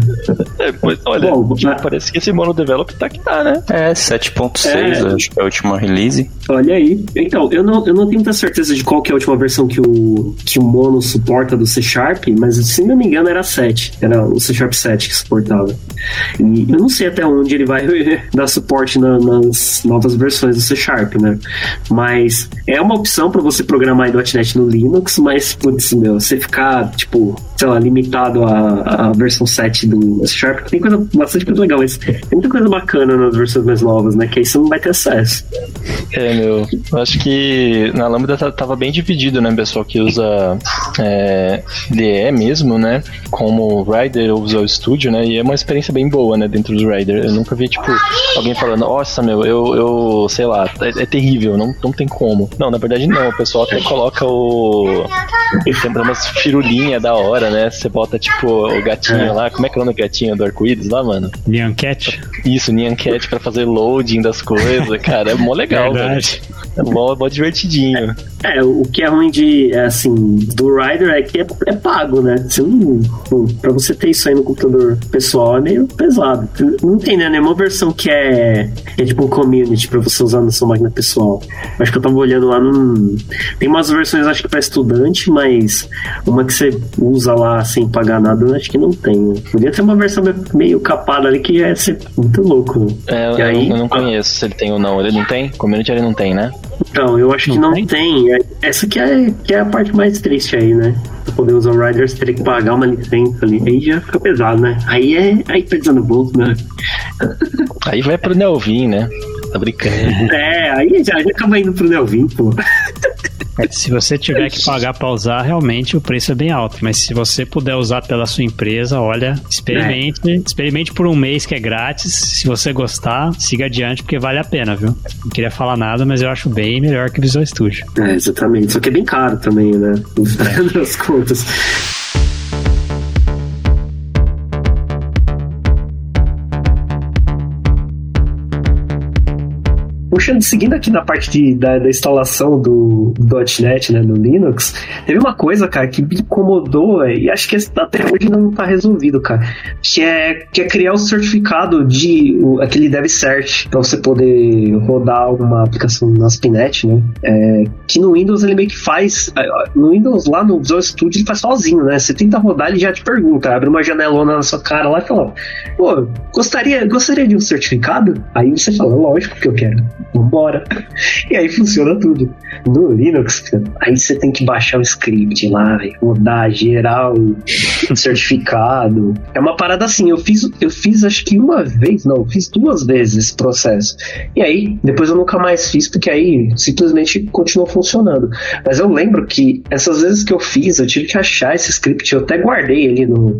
É, mas olha, Bom, parece que esse mono develop tá que tá, né? É, 7.6, é. acho que é a última release. Olha aí. Então, eu não, eu não tenho muita certeza de qual que é a última versão que o, que o mono suporta do C Sharp, mas se não me engano era 7. Era o C Sharp 7 que suportava. E eu não sei até onde ele vai [LAUGHS] dar suporte na, nas novas versões do C Sharp, né? Mas é uma opção para você programar em .NET no Linux, mas, putz, meu, você ficar, tipo, sei lá, limitado à, à versão 7 do C Sharp, tem coisa, bastante coisa legal, mas tem muita coisa bacana nas versões mais novas, né? Que aí você não vai ter acesso. É, meu, eu acho que na Lambda tava bem dividido, né, pessoal que usa é, DE mesmo, né, como Rider ou Visual Studio, né, e é uma experiência bem boa, né, dentro do Rider. Eu nunca vi, tipo, alguém falando, nossa, meu, eu, eu sei lá, é, é terrível, não, não tem como. Não, na verdade não, o pessoal até coloca o... Tem umas firulinhas da hora, né, você bota, tipo, o gatinho é. lá, como é que é o nome do gatinho do arco-íris lá, mano? Nyan Cat? Isso, Nyan Cat pra fazer loading das coisas, cara, é mó legal, Verdade. velho. É mó, mó divertidinho. É, o que é ruim de, é, assim, do Rider é que é, é pago, né? Você não, pra você ter isso aí no computador pessoal é meio pesado. Não tem, né? Nenhuma versão que é, é tipo um community pra você usar na sua máquina pessoal. Acho que eu tava olhando lá, não... tem umas versões, acho que pra estudante, mas uma que você usa lá sem pagar nada, acho que não tem. Né? Podia ter uma versão meio capada ali que ia ser muito louco. Né? É, eu, aí, eu não conheço se ele tem ou não. Ele não tem? Community ele não tem, né? Então, eu acho não que não tem. tem. É, essa que é, que é a parte mais triste aí, né? Pra poder usar o Riders, teria que pagar uma licença ali. Aí já fica pesado, né? Aí é. Aí pesa no bolso, né? [LAUGHS] Aí vai pro Nelvin, né? Tá brincando. É, aí já, já acaba indo pro Nelvin, pô. [LAUGHS] Se você tiver que pagar para usar, realmente o preço é bem alto. Mas se você puder usar pela sua empresa, olha, experimente, é. experimente por um mês que é grátis. Se você gostar, siga adiante porque vale a pena, viu? Não queria falar nada, mas eu acho bem melhor que o Visual Studio. É, exatamente. Só que é bem caro também, né? [LAUGHS] Nas contas. Puxando, seguindo aqui na parte de, da, da, instalação do, do .NET, né, no Linux, teve uma coisa, cara, que me incomodou e acho que até hoje não tá resolvido, cara, que é, que é criar o certificado de o, aquele DevCert para você poder rodar uma aplicação na Spinet, né, é, que no Windows ele meio que faz, no Windows lá no Visual Studio ele faz sozinho, né, você tenta rodar ele já te pergunta, abre uma janelona na sua cara lá e fala, pô, gostaria, gostaria de um certificado? Aí você fala, lógico que eu quero vambora. E aí funciona tudo. No Linux, aí você tem que baixar o script lá, rodar geral, [LAUGHS] certificado. É uma parada assim, eu fiz, eu fiz acho que uma vez, não, fiz duas vezes esse processo. E aí, depois eu nunca mais fiz, porque aí simplesmente continuou funcionando. Mas eu lembro que essas vezes que eu fiz, eu tive que achar esse script, eu até guardei ele no,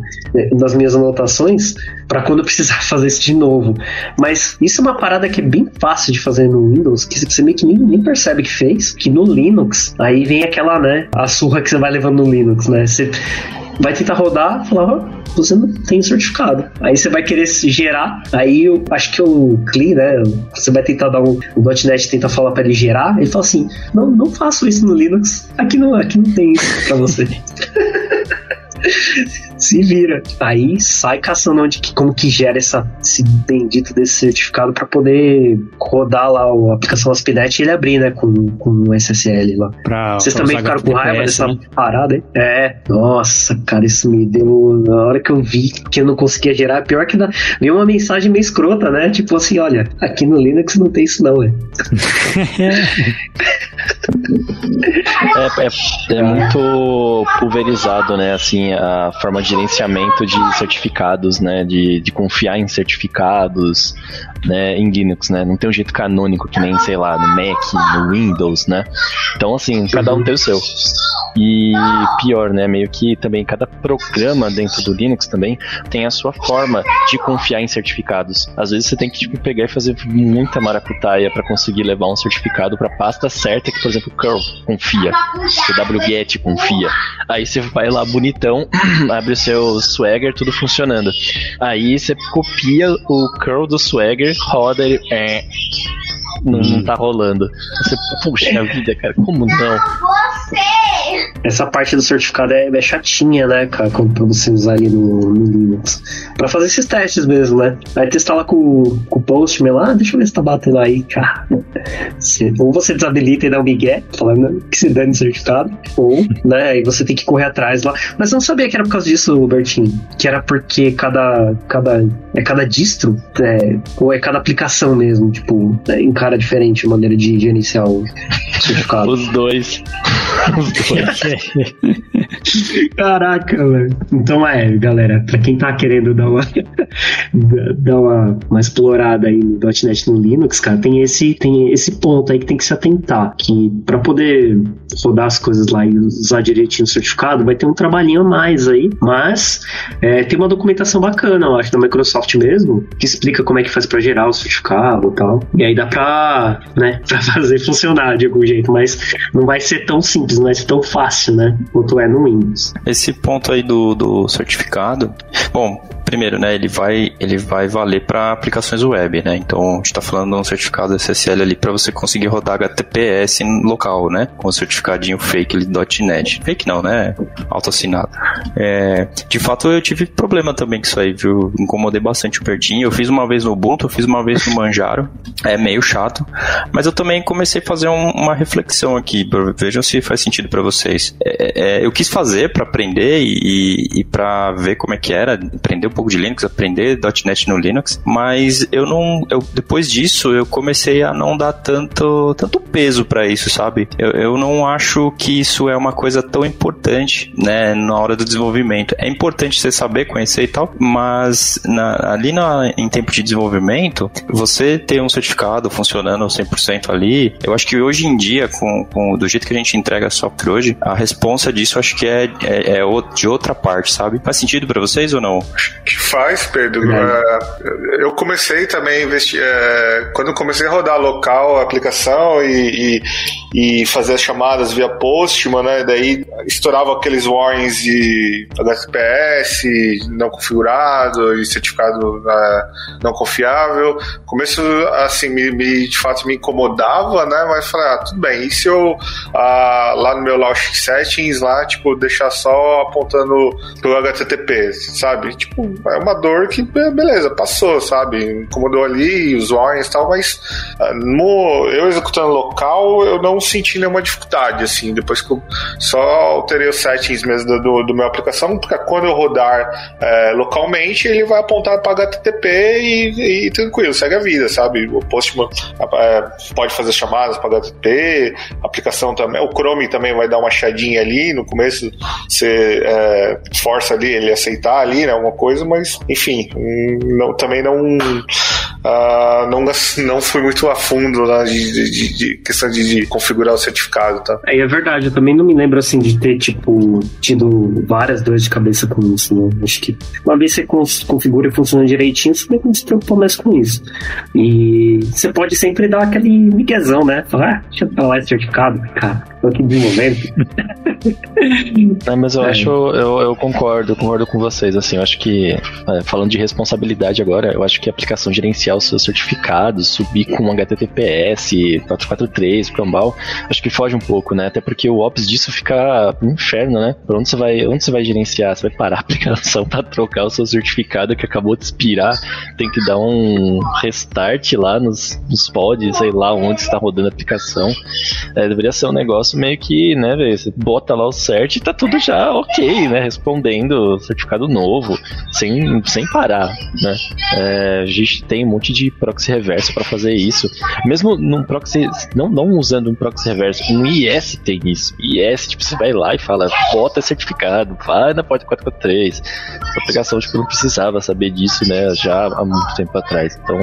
nas minhas anotações, para quando eu precisar [LAUGHS] fazer isso de novo. Mas isso é uma parada que é bem fácil de fazer no Windows, que você meio que nem, nem percebe que fez, que no Linux, aí vem aquela, né, a surra que você vai levando no Linux, né? Você vai tentar rodar, falar, você não tem certificado. Aí você vai querer gerar, aí eu acho que o CLI, né? Você vai tentar dar um. O .NET tenta falar para ele gerar, ele fala assim: não, não faço isso no Linux. Aqui não, aqui não tem isso pra você. [LAUGHS] [LAUGHS] se vira. Aí sai caçando onde que, como que gera essa, esse bendito desse certificado para poder rodar lá a aplicação ASP.NET e ele abrir, né, com, com o SSL lá. Pra, Vocês pra também ficaram com raiva dessa né? parada, hein? É, nossa, cara, isso me deu. Na hora que eu vi que eu não conseguia gerar, pior que dá, veio uma mensagem meio escrota, né? Tipo assim, olha, aqui no Linux não tem isso não, velho. [LAUGHS] é, é, é muito pulverizado, né? Assim, a forma de gerenciamento de certificados, né? De, de confiar em certificados, né? Em Linux, né? Não tem um jeito canônico que nem, sei lá, no Mac, no Windows, né? Então, assim, cada um tem o seu. E pior, né? Meio que também cada programa dentro do Linux também tem a sua forma de confiar em certificados. Às vezes você tem que tipo, pegar e fazer muita maracutaia para conseguir levar um certificado para pasta certa que, por exemplo, curl confia, o wget confia. Aí você vai lá bonitão, [CLEARS THROAT] abre o seu Swagger, tudo funcionando. Aí você copia o curl do Swagger, roda ele. É, não, não tá rolando. Você, puxa vida, cara, como não? Essa parte do certificado é, é chatinha, né, cara, pra você usar ali no, no, Linux. Pra fazer esses testes mesmo, né? Aí testar lá com, com o Postman lá, deixa eu ver se tá batendo aí, cara. Se, ou você desabilita e dá um migué, falando que se dane certificado, ou, né, aí você tem que correr atrás lá. Mas eu não sabia que era por causa disso, Bertinho. Que era porque cada, cada, é cada distro, é, ou é cada aplicação mesmo, tipo, é, encara diferente a maneira de gerenciar o certificado. Os dois. Os dois. [LAUGHS] Caraca, velho. Então é, galera, pra quem tá querendo dar uma, dar uma, uma explorada aí no .NET no Linux, cara, tem esse, tem esse ponto aí que tem que se atentar, que para poder rodar as coisas lá e usar direitinho o certificado, vai ter um trabalhinho a mais aí, mas é, tem uma documentação bacana, eu acho, da Microsoft mesmo, que explica como é que faz para gerar o certificado e tal. E aí dá pra, né, pra fazer funcionar de algum jeito, mas não vai ser tão simples, não vai ser tão fácil, né, quanto é no Windows. Esse ponto aí do, do certificado, bom, primeiro, né, ele vai, ele vai valer para aplicações web, né? Então, a gente está falando de um certificado SSL ali para você conseguir rodar HTTPS local, né? Com o certificadinho fake ali .NET. Fake não, né? Autoassinado. É, de fato, eu tive problema também com isso aí, viu? Incomodei bastante o Pertinho. Eu fiz uma vez no Ubuntu, eu fiz uma vez no Manjaro. É meio chato, mas eu também comecei a fazer um, uma reflexão aqui. Vejam se faz sentido para vocês. É, é, eu quis fazer para aprender e, e, para ver como é que era, aprender pouco de Linux, aprender .NET no Linux, mas eu não, eu, depois disso eu comecei a não dar tanto, tanto peso para isso, sabe? Eu, eu não acho que isso é uma coisa tão importante, né, na hora do desenvolvimento. É importante você saber, conhecer e tal, mas na, ali na, em tempo de desenvolvimento, você ter um certificado funcionando 100% ali, eu acho que hoje em dia, com, com do jeito que a gente entrega software hoje, a responsa disso acho que é, é, é de outra parte, sabe? Faz sentido para vocês ou não? Que faz, Pedro. Uh, eu comecei também a investir. Uh, quando eu comecei a rodar local a aplicação e, e, e, fazer as chamadas via Postman, né? Daí estourava aqueles warnings de HTTPS não configurado e certificado uh, não confiável. Começo, assim, me, me, de fato me incomodava, né? Mas falei, ah, tudo bem. E se eu lá no meu Launch Settings, lá, tipo, deixar só apontando pro HTTP, sabe? Tipo, é uma dor que, beleza, passou, sabe? Incomodou ali, os warnings e tal, mas ah, no, eu executando local, eu não senti nenhuma dificuldade, assim, depois que eu só alterei os settings mesmo do, do meu aplicação, porque quando eu rodar é, localmente, ele vai apontar para HTTP e, e, tranquilo, segue a vida, sabe? O Postman é, pode fazer chamadas para HTTP, aplicação também, o Chrome também vai dar uma chadinha ali, no começo você é, força ali ele aceitar ali, né, alguma coisa, mas enfim, não, também não, uh, não não fui muito a fundo lá de, de, de questão de, de, configurar o certificado, tá? É, é verdade, eu também não me lembro assim de ter tipo tido várias dores de cabeça com isso, né? Acho que uma vez você configura e funciona direitinho, você nem se preocupa mais com isso. E você pode sempre dar aquele miguezão, né? Falar, ah, deixa eu falar esse certificado, cara tô aqui desenvolvendo. É, [LAUGHS] mas eu é. acho, eu, eu concordo, concordo com vocês, assim, eu acho que, é, falando de responsabilidade agora, eu acho que a aplicação gerenciar os seus certificados, subir com HTTPS, 443, Cambal, acho que foge um pouco, né, até porque o Ops disso fica um inferno, né, por onde você vai, onde você vai gerenciar? Você vai parar a aplicação [LAUGHS] para trocar o seu certificado que acabou de expirar, tem que dar um restart lá nos, nos pods, sei lá onde está rodando a aplicação, é, deveria ser um negócio meio que, né, você bota lá o cert e tá tudo já ok, né? Respondendo certificado novo, sem, sem parar, né? É, a gente tem um monte de proxy reverso para fazer isso. Mesmo num proxy, não, não usando um proxy reverso, um IS tem isso. IS, tipo, você vai lá e fala, bota certificado, vai na porta 443. Essa aplicação, tipo, não precisava saber disso, né? Já há muito tempo atrás. Então,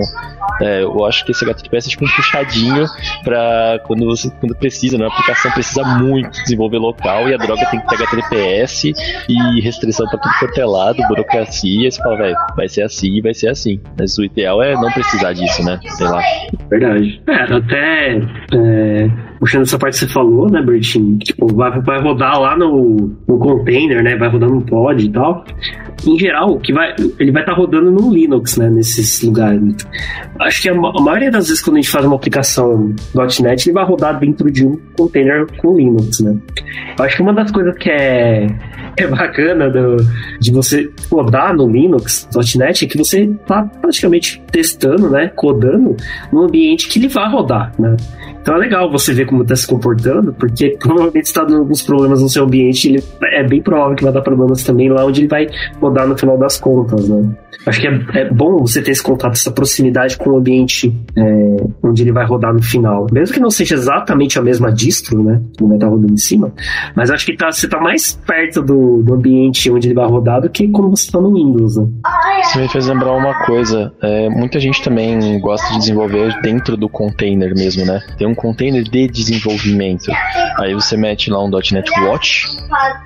é, eu acho que esse HTTPS é tipo um puxadinho para quando você quando precisa, né? A aplicação precisa muito desenvolver local e a droga tem que pegar TLPS e restrição para tudo quanto é lado, burocracia. Você fala, velho, vai ser assim, vai ser assim. Mas o ideal é não precisar disso, né? Sei lá. Verdade. É, até é, puxando essa parte que você falou, né, Bertinho? Tipo, vai, vai rodar lá no, no container, né? Vai rodar no pod e tal em geral, que vai, ele vai estar tá rodando no Linux, né, nesses lugares. Acho que a, a, maioria das vezes quando a gente faz uma aplicação .NET, ele vai rodar dentro de um container com Linux, né. Acho que uma das coisas que é, é bacana do, de você rodar no Linux .NET é que você está praticamente testando, né, codando num ambiente que ele vai rodar, né. Então é legal você ver como está se comportando, porque provavelmente está dando alguns problemas no seu ambiente, ele é bem provável que vai dar problemas também lá onde ele vai rodar no final das contas, né? Acho que é, é bom você ter esse contato, essa proximidade com o ambiente é, onde ele vai rodar no final. Mesmo que não seja exatamente a mesma distro, né? Que vai estar rodando em cima, mas acho que tá, você está mais perto do, do ambiente onde ele vai rodar do que quando você está no Windows, né? Você me fez lembrar uma coisa. É, muita gente também gosta de desenvolver dentro do container mesmo, né? Tem um container de desenvolvimento. Aí você mete lá um .NET Watch,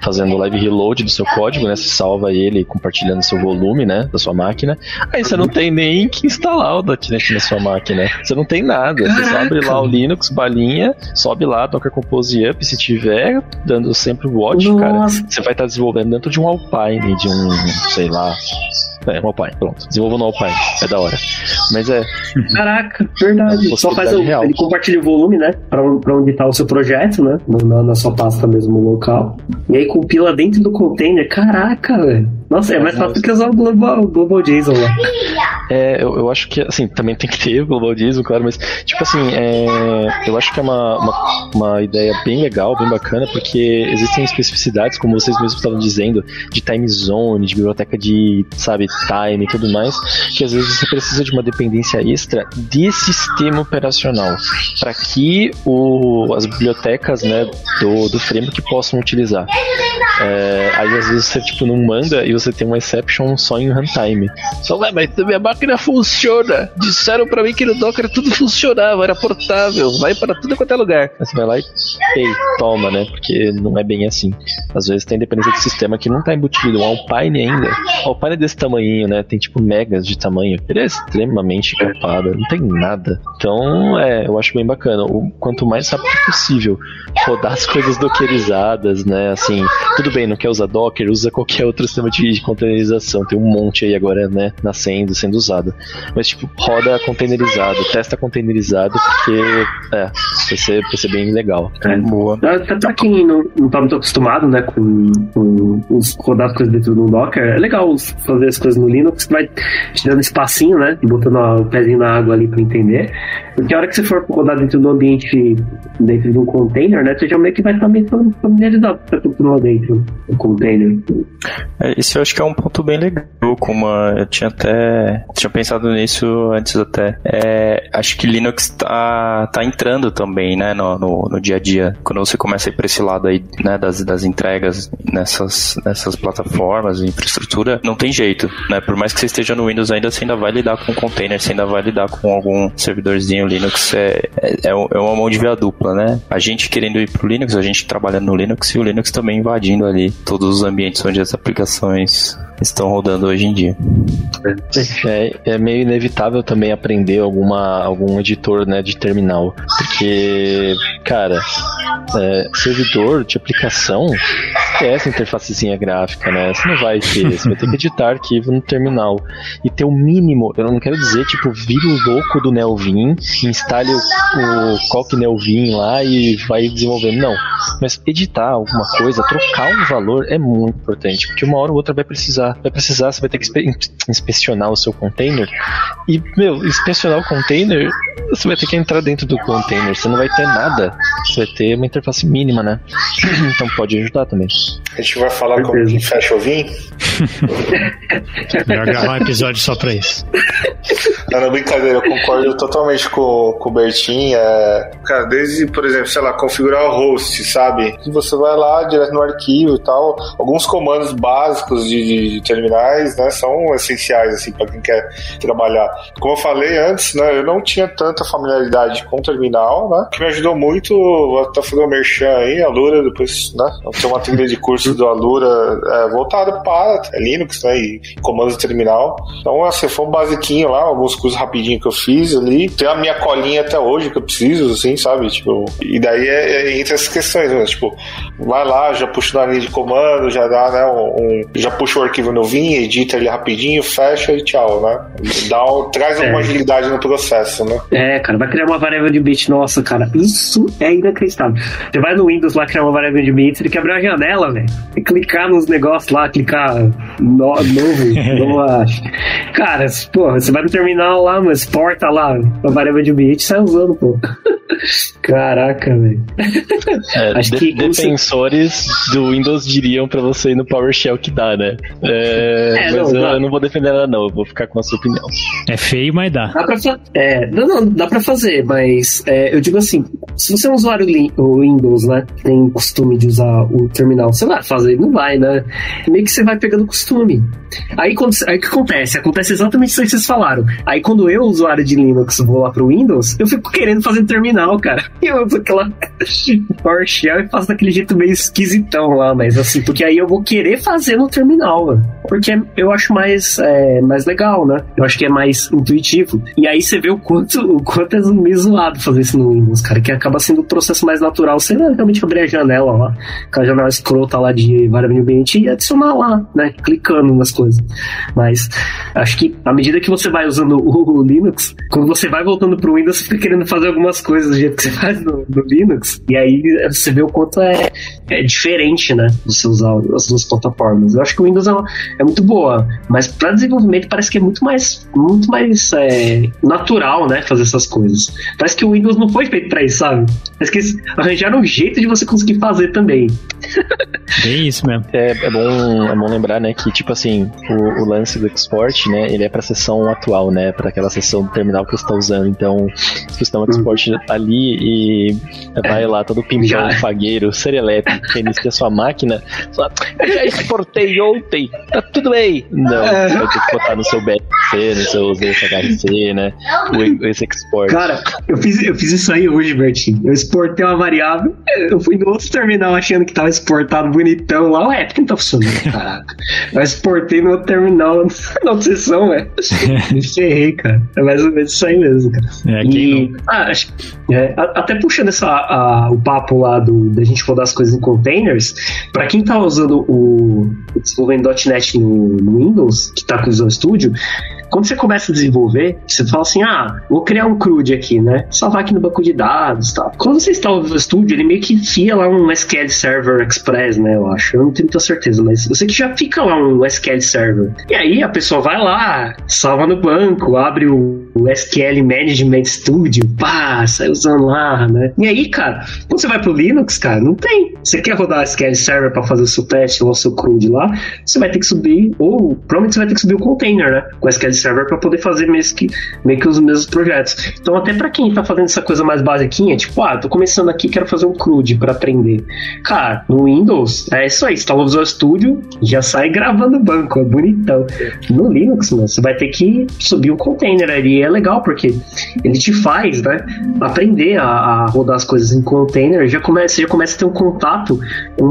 fazendo live reload do seu código, né? Você salva ele compartilhando seu volume, né? Da sua máquina. Aí você não tem nem que instalar o .NET na sua máquina. Você não tem nada. Você só abre lá o Linux, balinha, sobe lá, Docker Compose Up, se tiver, dando sempre o watch, Nossa. cara. Você vai estar desenvolvendo dentro de um Alpine, de um, sei lá, é, no Alpine, pronto. Desenvolva no Alpine, é da hora. Mas é. Caraca, verdade. Só faz o, real. ele compartilha o volume, né? Pra, pra onde tá o seu projeto, né? Na, na sua pasta mesmo local. E aí compila dentro do container. Caraca, velho. Nossa, é mais fácil que usar o Global, Global JSON lá. É, eu, eu acho que, assim, também tem que ter o Global JSON, claro, mas, tipo assim, é, eu acho que é uma, uma, uma, ideia bem legal, bem bacana, porque existem especificidades, como vocês mesmos estavam dizendo, de time zone, de biblioteca de, sabe, time e tudo mais, que às vezes você precisa de uma dependência extra de sistema operacional, para que o, as bibliotecas, né, do, do framework possam utilizar. É, aí às vezes você, tipo, não manda e você tem uma exception só em runtime. Só, vai, mas minha máquina funciona. Disseram para mim que no Docker tudo funcionava, era portável, vai para tudo quanto é lugar. Aí você vai lá e, ei, toma, né? Porque não é bem assim. Às vezes tem dependência de sistema que não tá embutido. Um Alpine ainda. O Alpine é desse tamanho, né? Tem tipo megas de tamanho. Ele é extremamente capado, não tem nada. Então, é, eu acho bem bacana. O, quanto mais rápido possível rodar as coisas dockerizadas, né? Assim, tudo bem, não quer usar Docker, usa qualquer outro sistema de de containerização. Tem um monte aí agora, né, nascendo, sendo usado. Mas, tipo, roda containerizado, testa containerizado, porque, é, vai ser, vai ser bem legal. É, boa. Até pra quem não, não tá muito acostumado, né, com, com os, rodar as coisas dentro do Docker, é legal fazer as coisas no Linux, vai te dando espacinho, né, e botando o pezinho na água ali pra entender. Porque a hora que você for rodar dentro do ambiente, dentro de um container, né, você já meio que vai estar meio familiarizado com tudo lá dentro do container. É, isso eu acho que é um ponto bem legal, como eu tinha até tinha pensado nisso antes até. É, acho que Linux tá, tá entrando também, né, no, no, no, dia a dia. Quando você começa a ir para esse lado aí, né, das, das entregas nessas, nessas plataformas, infraestrutura, não tem jeito, né? Por mais que você esteja no Windows ainda, você ainda vai lidar com container, você ainda vai lidar com algum servidorzinho Linux é, é, é, é uma mão de via dupla, né? A gente querendo ir pro Linux, a gente trabalhando no Linux e o Linux também invadindo ali todos os ambientes onde as aplicações Nice. Estão rodando hoje em dia. É, é meio inevitável também aprender alguma, algum editor né, de terminal. Porque, cara, é, servidor de aplicação é essa interfacezinha gráfica, né? Você não vai ter, você vai ter que editar arquivo no terminal e ter o mínimo. Eu não quero dizer, tipo, vira o louco do Nelvin, instale o, o Coq Nelvin lá e vai desenvolvendo. Não. Mas editar alguma coisa, trocar um valor é muito importante, porque uma hora ou outra vai precisar. Vai precisar, você vai ter que inspe inspecionar o seu container. E, meu, inspecionar o container, você vai ter que entrar dentro do container. Você não vai ter nada. Você vai ter uma interface mínima, né? [CLEARS THROAT] então pode ajudar também. A gente vai falar como que fecha o vinho? Melhor gravar um episódio só pra isso. Não, não, brincadeira, eu concordo totalmente com, com o Bertin. É, cara, desde, por exemplo, sei lá, configurar o host, sabe? Você vai lá direto no arquivo e tal. Alguns comandos básicos de, de, terminais, né, são essenciais, assim, pra quem quer trabalhar. Como eu falei antes, né, eu não tinha tanta familiaridade com o terminal, né, que me ajudou muito, até fazer um merchan aí, a Lura, depois, né, tem uma trilha de curso do Alura é, voltada para Linux, né, e comandos de terminal. Então, assim, foi um basiquinho lá, alguns cursos rapidinho que eu fiz ali. Tem a minha colinha até hoje que eu preciso, assim, sabe? Tipo, e daí é, é entre essas questões, né? tipo, vai lá, já puxa na linha de comando, já dá, né, um, um já puxa o arquivo no Vim, edita ele rapidinho, fecha e tchau, né? Dá, traz alguma é. agilidade no processo, né? É, cara, vai criar uma variável de bit, nossa, cara, isso é inacreditável. Você vai no Windows lá criar uma variável de bits, ele quebra a janela, velho. E clicar nos negócios lá, clicar no, novo, [LAUGHS] nova. Cara, pô, você vai no terminal lá, mas porta lá, a variável de bit, sai usando, pô. [LAUGHS] Caraca, velho. É, Acho que defensores você... do Windows diriam pra você ir no PowerShell que dá, né? É, é, mas não, eu, eu, não vou defender ela, não. Eu vou ficar com a sua opinião. É feio, mas dá. Dá pra é, não, não, dá pra fazer, mas é, eu digo assim: se você é um usuário Windows, né? Tem costume de usar o terminal, você vai fazer, não vai, né? Meio que você vai pegando costume. Aí, quando, aí o que acontece? Acontece exatamente isso que vocês falaram. Aí quando eu, usuário de Linux, vou lá pro Windows, eu fico querendo fazer terminal, cara. E [LAUGHS] eu uso aquela [LAUGHS] PowerShell e faço daquele jeito meio esquisitão lá, mas assim, porque aí eu vou querer fazer no terminal, mano. Porque eu acho mais, é, mais legal, né? Eu acho que é mais intuitivo. E aí você vê o quanto, o quanto é meio zoado fazer isso no Windows, cara, que acaba sendo o processo mais natural. Você realmente abrir a janela lá, com a janela escrota lá de variável ambiente e adicionar lá, né? Clicando nas coisas. Mas acho que à medida que você vai usando o, o Linux, quando você vai voltando pro Windows, você fica querendo fazer algumas coisas do jeito que você [LAUGHS] faz no, no Linux, e aí você vê o quanto é, é diferente, né? Você usar as duas plataformas. Eu acho que o Windows é, uma, é muito boa, mas para desenvolvimento parece que é muito mais, muito mais é, natural, né? Fazer essas coisas. Parece que o Windows não foi feito para isso, sabe? Parece que eles arranjaram um jeito de você conseguir fazer também. [LAUGHS] Bem isso mesmo. É, é, bom, é bom lembrar, né, que tipo assim, o, o lance do export, né, ele é para a sessão atual, né, para aquela sessão do terminal que você está usando. Então, se você tem um export hum. ali e vai lá todo pimpão, fagueiro, serelepe, que inicia sua máquina, só, eu já exportei ontem, tá tudo bem. Não, é. vai ter que botar no seu BSC, no seu ZHC, né, o, esse export. Cara, eu fiz, eu fiz isso aí hoje, Bertinho. Eu exportei uma variável, eu fui no outro terminal achando que tava exportado bonitão lá, ué, por que não tá funcionando, [LAUGHS] caraca? Eu exportei no outro terminal, [LAUGHS] na outra sessão, ué. Me ferrei, cara. É mais ou menos isso aí mesmo, cara. É, e, ah, acho, é, até puxando essa, a, o papo lá do, da gente rodar as coisas em containers, pra quem tá usando o, o desenvolvendo .NET no, no Windows, que tá com o Visual Studio, quando você começa a desenvolver, você fala assim: ah, vou criar um CRUD aqui, né? Salvar aqui no banco de dados e tal. Quando você instala o Visual Studio, ele meio que enfia lá um SQL Server Express, né? Eu acho. Eu não tenho muita certeza, mas sei que já fica lá um SQL Server. E aí a pessoa vai lá, salva no banco, abre o SQL Management Studio, pá, sai usando lá, né? E aí, cara, quando você vai pro Linux, cara, não tem. Você quer rodar SQL Server para fazer o seu teste ou o seu CRUD lá, você vai ter que subir, ou provavelmente você vai ter que subir o container, né? Com SQL server para poder fazer meio que, meio que os mesmos projetos. Então, até para quem tá fazendo essa coisa mais basiquinha, tipo, ah, tô começando aqui, quero fazer um CRUD para aprender. Cara, no Windows, é isso aí, instala o Visual Studio, já sai gravando banco, é bonitão. No Linux, mano, você vai ter que subir o container ali, é legal porque ele te faz, né, aprender a, a rodar as coisas em container, já começa, já começa a ter um contato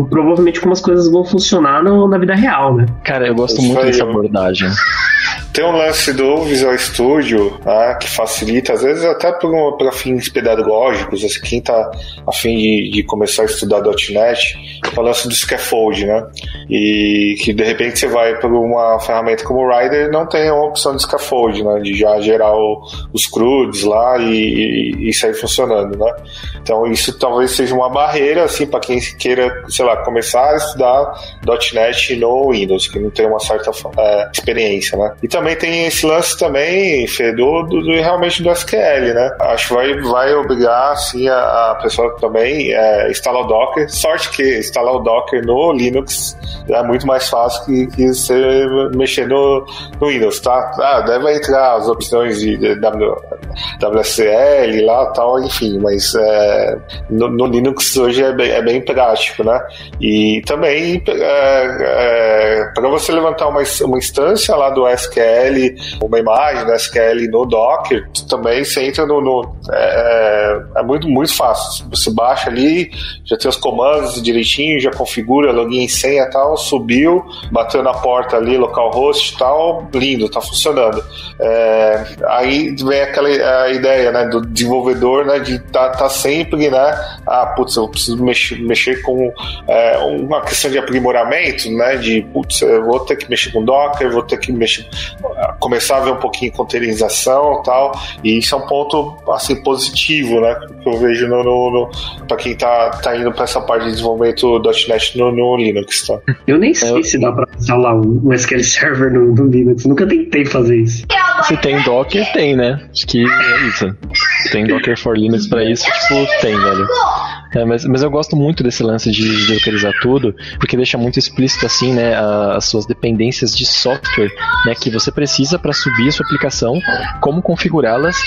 provavelmente como as coisas vão funcionar no, na vida real, né? Cara, eu gosto muito dessa abordagem. [LAUGHS] tem um lance do Visual Studio né, que facilita, às vezes até para fins pedagógicos, assim, quem está a fim de, de, começar a estudar .NET, é o lance do scaffold, né? E que de repente você vai para uma ferramenta como o Rider não tem uma opção de scaffold, né? De já gerar o, os CRUDs lá e, e, e sair funcionando, né? Então isso talvez seja uma barreira, assim, para quem queira, sei lá, começar a estudar .NET no Windows, que não tem uma certa é, experiência, né? E também tem esse lance também, Fê, do, do, realmente do SQL, né? Acho que vai, vai obrigar, assim, a, a pessoa também é, instalar o Docker. Sorte que instalar o Docker no Linux é muito mais fácil que, que você mexer no, no Windows, tá? Ah, deve entrar as opções de, de w, WSL lá tal, enfim, mas é, no, no, Linux hoje é bem, é bem prático, né? E também é, é para você levantar uma, uma instância lá do SQL, uma imagem do SQL no Docker, também você entra no. no é, é, muito, muito fácil. Você baixa ali, já tem os comandos direitinho, já configura login e senha e tal, subiu, bateu na porta ali, localhost e tal, lindo, tá funcionando. É, aí vem aquela a ideia né, do desenvolvedor né, de tá, tá sempre, né? Ah, putz, eu preciso mexer, mexer com é, uma questão de aprimoramento, né? De putz, eu vou ter que mexer com Docker, vou ter que mexer, começar a ver um pouquinho containerização e tal. E isso é um ponto assim positivo, né? Que eu vejo no, no, no para quem tá, tá indo para essa parte de desenvolvimento .NET no, no Linux, tá? Eu nem sei se dá para instalar um SQL Server no, no Linux. Nunca tentei fazer isso. Se tem Docker, tem, né? Acho que é isso. Tem Docker for Linux pra isso, tipo, tem, velho. É, mas, mas eu gosto muito desse lance de, dockerizar tudo, porque deixa muito explícito assim, né, as suas dependências de software, né, que você precisa para subir a sua aplicação, como configurá-las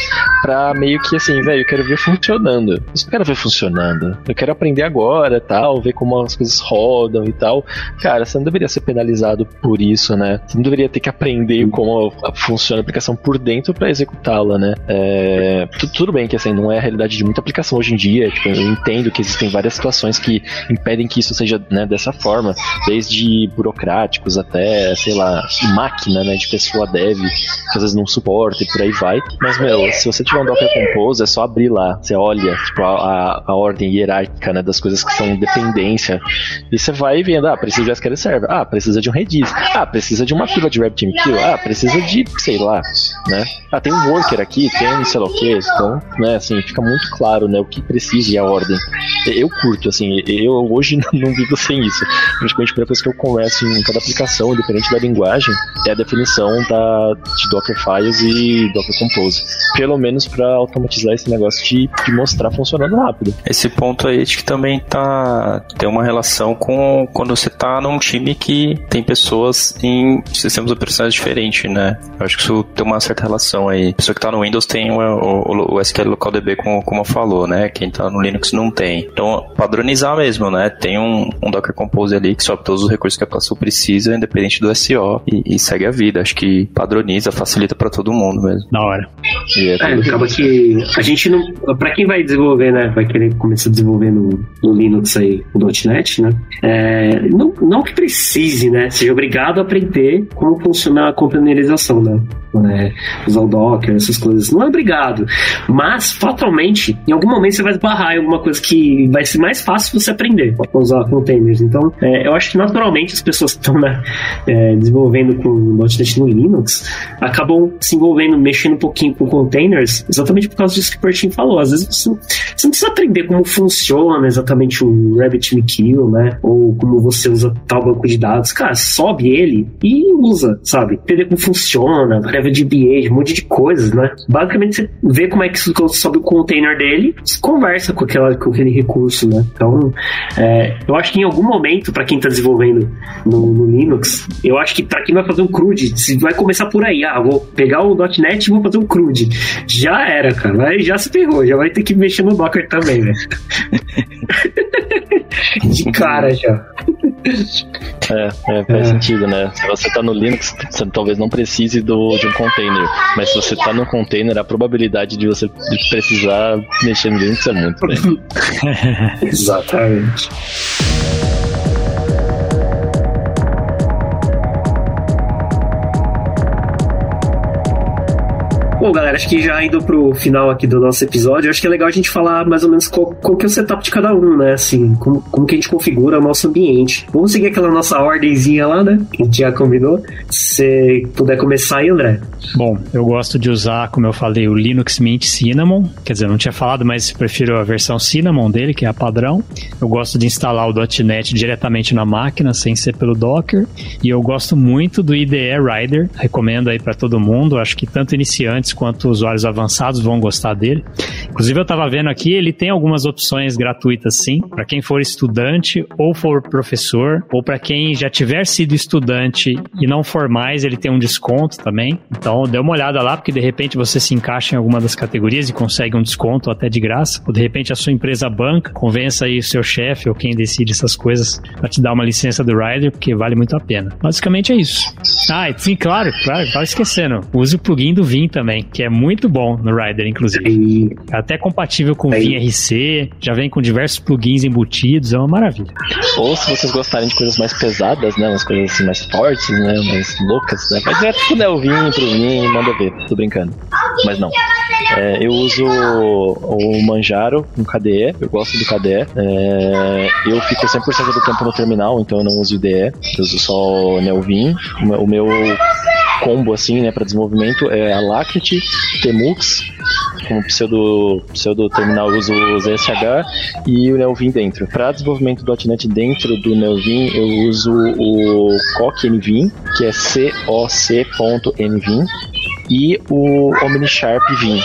para meio que assim, velho, eu quero ver funcionando. Eu quero ver funcionando. Eu quero aprender agora, tal, ver como as coisas rodam e tal. Cara, você não deveria ser penalizado por isso, né? Você não deveria ter que aprender como funciona a aplicação por dentro para executá-la, né? É, tudo bem que assim não é a realidade de muita aplicação hoje em dia. Tipo, eu entendo que existem várias situações que impedem que isso seja né, dessa forma, desde burocráticos até, sei lá, máquina, né, de pessoa dev, que às vezes não suporta e por aí vai. Mas, meu, se você tiver um Docker Compose, é só abrir lá, você olha, tipo, a, a, a ordem hierárquica, né, das coisas que são dependência, e você vai vendo, ah, precisa de SQL Server, ah, precisa de um Redis, ah, precisa de uma fila de RabbitMQ, ah, precisa de, sei lá, né, ah, tem um worker aqui, tem sei lá o que, então, né, assim, fica muito claro, né, o que precisa e a ordem. Eu curto, assim, eu hoje [LAUGHS] não vivo sem isso. Praticamente a primeira coisa que eu converso em cada aplicação, independente da linguagem, é a definição da, de Docker Files e Docker Compose. Pelo menos para automatizar esse negócio de, de mostrar funcionando rápido. Esse ponto aí acho que também tá tem uma relação com quando você tá num time que tem pessoas em sistemas operacionais diferentes, né? Eu acho que isso tem uma certa relação aí. A pessoa que tá no Windows tem o, o, o SQL Local DB, como, como falou, né? Quem tá no Linux não tem. Então, padronizar mesmo, né? Tem um, um Docker Compose ali que sobe todos os recursos que a pessoa precisa, independente do SO, e, e segue a vida. Acho que padroniza, facilita para todo mundo mesmo. Na hora. E é, é acaba que a gente não. Pra quem vai desenvolver, né? Vai querer começar a desenvolver no, no Linux aí, o .NET, né? É, não, não que precise, né? Seja obrigado a aprender como funciona a containerização, né? É, usar o Docker, essas coisas. Não é obrigado. Mas, fatalmente, em algum momento você vai esbarrar em alguma coisa que vai ser mais fácil você aprender a usar containers. Então, é, eu acho que naturalmente as pessoas que estão né, é, desenvolvendo com .NET no Linux acabam se envolvendo, mexendo um pouquinho com containers, exatamente por causa disso que o Pertin falou. Às vezes você, você, não precisa aprender como funciona exatamente o RabbitMQ, né? Ou como você usa tal banco de dados. Cara, sobe ele e usa, sabe? Entender como funciona, de BA, um monte de coisas, né? Basicamente você vê como é que sobe o container dele, conversa com, aquela, com aquele recurso, né? Então, é, eu acho que em algum momento, para quem está desenvolvendo no, no, Linux, eu acho que para quem vai fazer um CRUD, se vai começar por aí, ah, vou pegar o .NET e vou fazer um CRUD. Já era, cara, aí já se ferrou, já vai ter que mexer no Docker também, velho. [LAUGHS] De cara já. É, é faz é. sentido, né? Se você está no Linux, você talvez não precise do, de um container. Mas se você está no container, a probabilidade de você precisar mexer no Linux é muito grande. [LAUGHS] Exatamente. Bom, galera, acho que já indo pro final aqui do nosso episódio, acho que é legal a gente falar mais ou menos qual, qual que é o setup de cada um, né? Assim, como, como que a gente configura o nosso ambiente. Vamos seguir aquela nossa ordemzinha lá, né? Que a gente já combinou. Se puder começar aí, André. Bom, eu gosto de usar, como eu falei, o Linux Mint Cinnamon. Quer dizer, não tinha falado, mas prefiro a versão Cinnamon dele, que é a padrão. Eu gosto de instalar o .NET diretamente na máquina, sem ser pelo Docker. E eu gosto muito do IDE Rider. Recomendo aí para todo mundo. Acho que tanto iniciantes quanto usuários avançados vão gostar dele. Inclusive, eu estava vendo aqui, ele tem algumas opções gratuitas, sim, para quem for estudante ou for professor, ou para quem já tiver sido estudante e não for mais, ele tem um desconto também. Então, dê uma olhada lá, porque de repente você se encaixa em alguma das categorias e consegue um desconto até de graça. Ou de repente a sua empresa banca, convença aí o seu chefe ou quem decide essas coisas para te dar uma licença do Rider, porque vale muito a pena. Basicamente é isso. Ah, sim, claro, claro, tava esquecendo. Use o plugin do Vim também, que é muito bom no Rider, inclusive. É até compatível com o Vim RC, já vem com diversos plugins embutidos, é uma maravilha. Ou se vocês gostarem de coisas mais pesadas, né? Umas coisas assim mais fortes, né? Mais loucas, né? Vai direto pro Nelvin, pro Vim, manda ver. Tô brincando. Mas não. É, eu uso o Manjaro com KDE, eu gosto do KDE. É, eu fico 100% do tempo no terminal, então eu não uso IDE, eu uso só o Nelvin. O meu combo, assim, né, para desenvolvimento é Alacrity, Temux, como pseudo, pseudo terminal uso o ZSH e o Nelvin dentro. Para desenvolvimento do .NET dentro do Nelvin, eu uso o CockNVim, que é coc.nvim, e o OmniSharp Vim,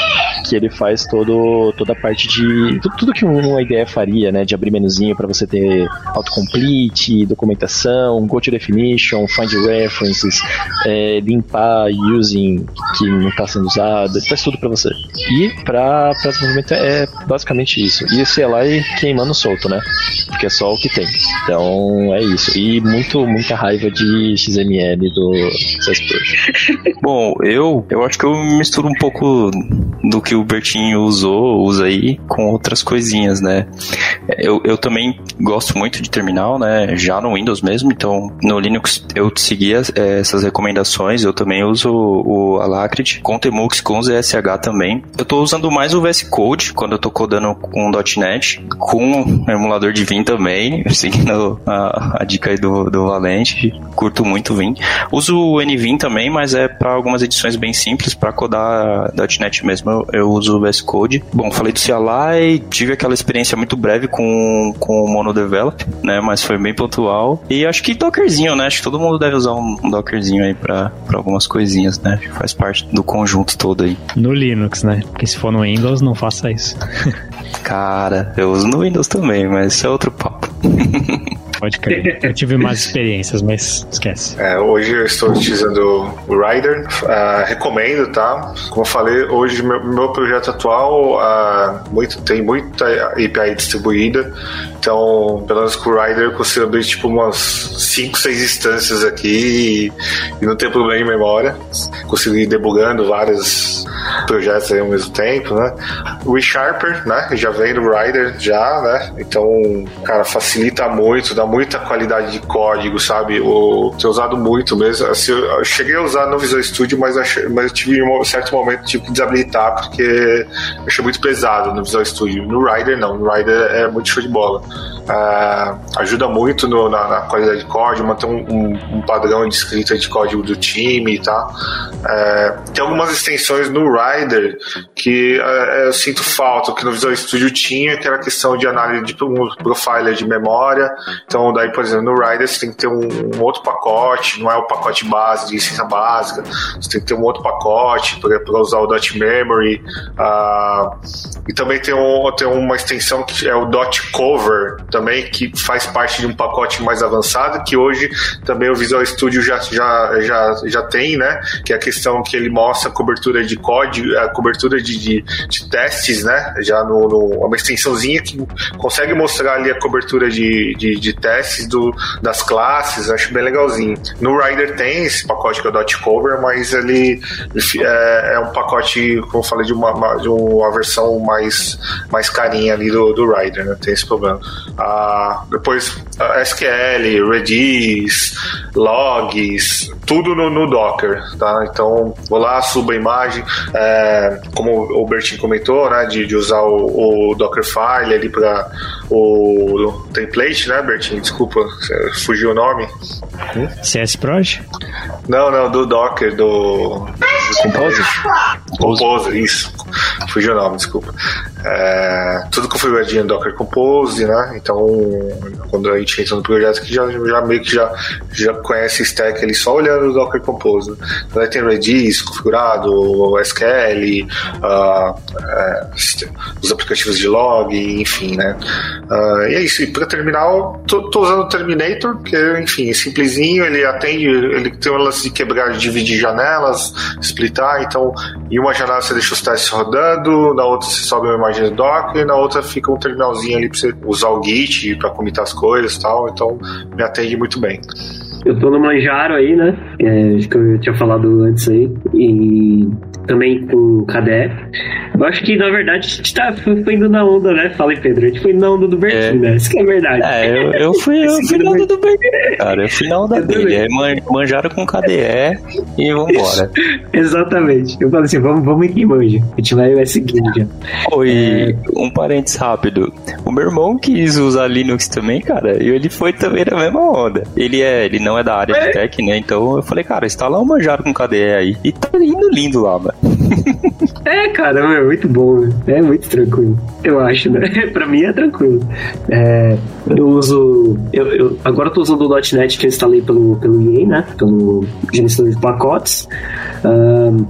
que ele faz todo, toda a parte de. Tudo, tudo que uma IDE faria, né? De abrir menuzinho para você ter autocomplete, documentação, go to definition, find references, é, limpar using que não está sendo usado, faz tudo para você. E para desenvolvimento é basicamente isso. E esse é lá e queimando solto, né? Porque é só o que tem. Então é isso. E muito, muita raiva de XML do CSS Bom, eu, eu acho que eu misturo um pouco do que o Bertinho usou, usa aí, com outras coisinhas, né? Eu, eu também gosto muito de terminal, né? Já no Windows mesmo, então no Linux eu seguia é, essas recomendações, eu também uso o Alacrity, com Temux, com ZSH também. Eu tô usando mais o VS Code quando eu tô codando com .NET, com emulador de Vim também, [LAUGHS] seguindo a, a dica aí do, do Valente, curto muito o Vim. Uso o NVim também, mas é para algumas edições bem simples, para codar .NET mesmo eu, eu uso o VS Code. Bom, falei do CLI, tive aquela experiência muito breve com, com o MonoDevelop, né? Mas foi bem pontual. E acho que Dockerzinho, né? Acho que todo mundo deve usar um, um Dockerzinho aí pra algumas coisinhas, né? Faz parte do conjunto todo aí. No Linux, né? Porque se for no Windows, não faça isso. [LAUGHS] Cara, eu uso no Windows também, mas isso é outro papo. [LAUGHS] Pode crer. Eu tive mais experiências, mas esquece. É, hoje eu estou utilizando o Rider. Uh, recomendo, tá? Como eu falei, hoje meu, meu projeto atual uh, muito, tem muita API distribuída. Então, pelo menos com o Rider, eu consigo abrir tipo umas 5, 6 instâncias aqui e, e, não tem problema em memória. Consigo ir debugando vários projetos ao mesmo tempo, né? O ReSharper, né? Já vem do Rider, já, né? Então, cara, facilita muito, dá muita qualidade de código, sabe? O, tenho usado muito mesmo. Assim, eu cheguei a usar no Visual Studio, mas, achei, mas tive um certo momento que desabilitar porque achei muito pesado no Visual Studio. No Rider, não. No Rider é muito show de bola. Uh, ajuda muito no, na, na, qualidade de código, manter um, um, um, padrão de escrita de código do time, tá? Uh, tem algumas extensões no Rider que uh, eu sinto falta, que no Visual Studio tinha, que era a questão de análise de um profiler de memória. Então, daí, por exemplo, no Rider você tem que ter um, um outro pacote, não é o pacote base de licença básica, você tem que ter um outro pacote para usar o Dot Memory. e também tem, um, tem uma extensão que é o Dot Cover também, que faz parte de um pacote mais avançado, que hoje também o Visual Studio já, já, já, já tem, né? Que é a questão que ele mostra a cobertura de código, a cobertura de, de, de testes, né? Já no, no, uma extensãozinha que consegue mostrar ali a cobertura de, de, de testes do, das classes, acho bem legalzinho. No Rider tem esse pacote que é o Dot Cover, mas ele, é, é, um pacote, como eu falei, de uma, de uma versão mais, mais carinha ali do, do Rider, né? Tem esse problema. Ah, depois SQL, Redis, logs, tudo no, no, Docker, tá? Então, vou lá, subo a imagem, é, como o Bertin comentou, né, de, de usar o, o, Dockerfile ali para o, o template, né, Bertin? Desculpa, fugiu o nome. CS Proj? Não, não, do Docker, do... do Compose? Compose, isso. Fugiu o nome, desculpa. É, tudo configuradinho no Docker Compose, né? Então, quando a gente entra no projeto, que já, já meio que já, já conhece o stack ali só olhando o Docker Compose. Né? Então, aí tem Redis configurado, SQL, uh, uh, os aplicativos de log, enfim, né? Uh, e é isso. E para terminal, tô, tô, usando o Terminator, que, enfim, é simplesinho, ele atende, ele tem um lance de quebrar, de dividir janelas, splitar, então, em uma janela você deixa os testes rodando, na outra você sobe uma imagem do Docker, e na outra fica um terminalzinho ali para você usar o Git para comitar as coisas e tal, então me atende muito bem. Eu tô no Manjaro aí, né? É, acho que eu tinha falado antes aí. E também com KDE. Eu acho que, na verdade, a gente tá, foi indo na onda, né? Fala aí, Pedro. A gente foi na onda do Bertin, é. né? Isso que é verdade. É, eu, eu fui, eu fui na onda do Bertin, cara. Eu fui na onda dele. É, manjaram com KDE e vambora. [LAUGHS] Exatamente. Eu falei assim, vamos, vamos quem manja. A gente vai, vai seguindo já. Oi, é... um parênteses rápido. O meu irmão quis usar Linux também, cara, e ele foi também na mesma onda. Ele é, ele não é da área é. de tech, né? Então eu falei, cara, instala um manjaro com KDE aí. E tá indo lindo lá, mano. [LAUGHS] É, cara, é muito bom, é muito tranquilo. Eu acho, né? [LAUGHS] pra mim é tranquilo. É, eu uso. Eu, eu, agora eu tô usando o .NET que eu instalei pelo, pelo EA, né? Pelo gerenciador de pacotes. Um,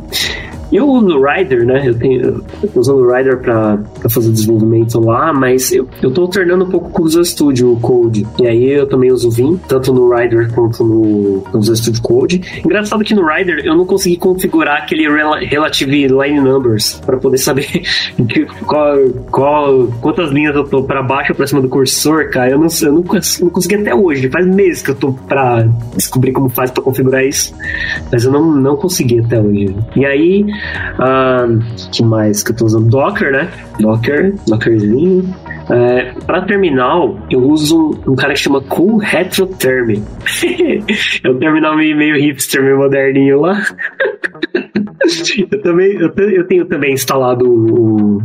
eu uso o Rider, né? Eu, tenho, eu usando o Rider para fazer desenvolvimento lá, mas eu, eu tô alternando um pouco com o Visual Studio Code. E aí eu também uso o Vim, tanto no Rider quanto no, no Visual Studio Code. Engraçado que no Rider eu não consegui configurar aquele Relative Line Numbers para poder saber [LAUGHS] que, qual, qual, quantas linhas eu tô para baixo ou pra cima do cursor, cara. Eu não, eu não, não consegui até hoje. Faz meses que eu tô pra descobrir como faz para configurar isso. Mas eu não, não consegui até hoje. E aí, ah, que mais que eu tô usando? Docker, né? Docker, Dockerzinho. É, para terminal, eu uso um cara que chama Cool Retro Term. [LAUGHS] é um terminal meio, meio hipster, meio moderninho lá. [LAUGHS] eu também eu, eu, tenho também instalado o,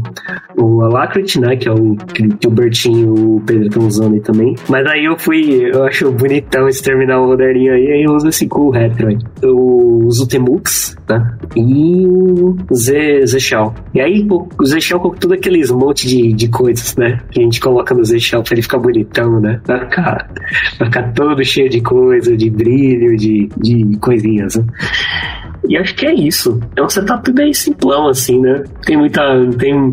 o Alacrity, né? Que é o que, que o Bertinho e o Pedro estão usando aí também. Mas aí eu fui, eu acho bonitão esse terminal moderninho aí, aí eu uso esse Cool Retro. Aí. Eu uso o Temux, tá? E o Z, Z Shell. E aí o Z Shell com tudo aqueles monte de, de coisas, né? A gente coloca no Z Shell pra ele ficar bonitão, né? Vai ficar, ficar todo cheio de coisa, de brilho, de, de coisinhas, né? E acho que é isso. É um setup bem simplão, assim, né? Tem muita, tem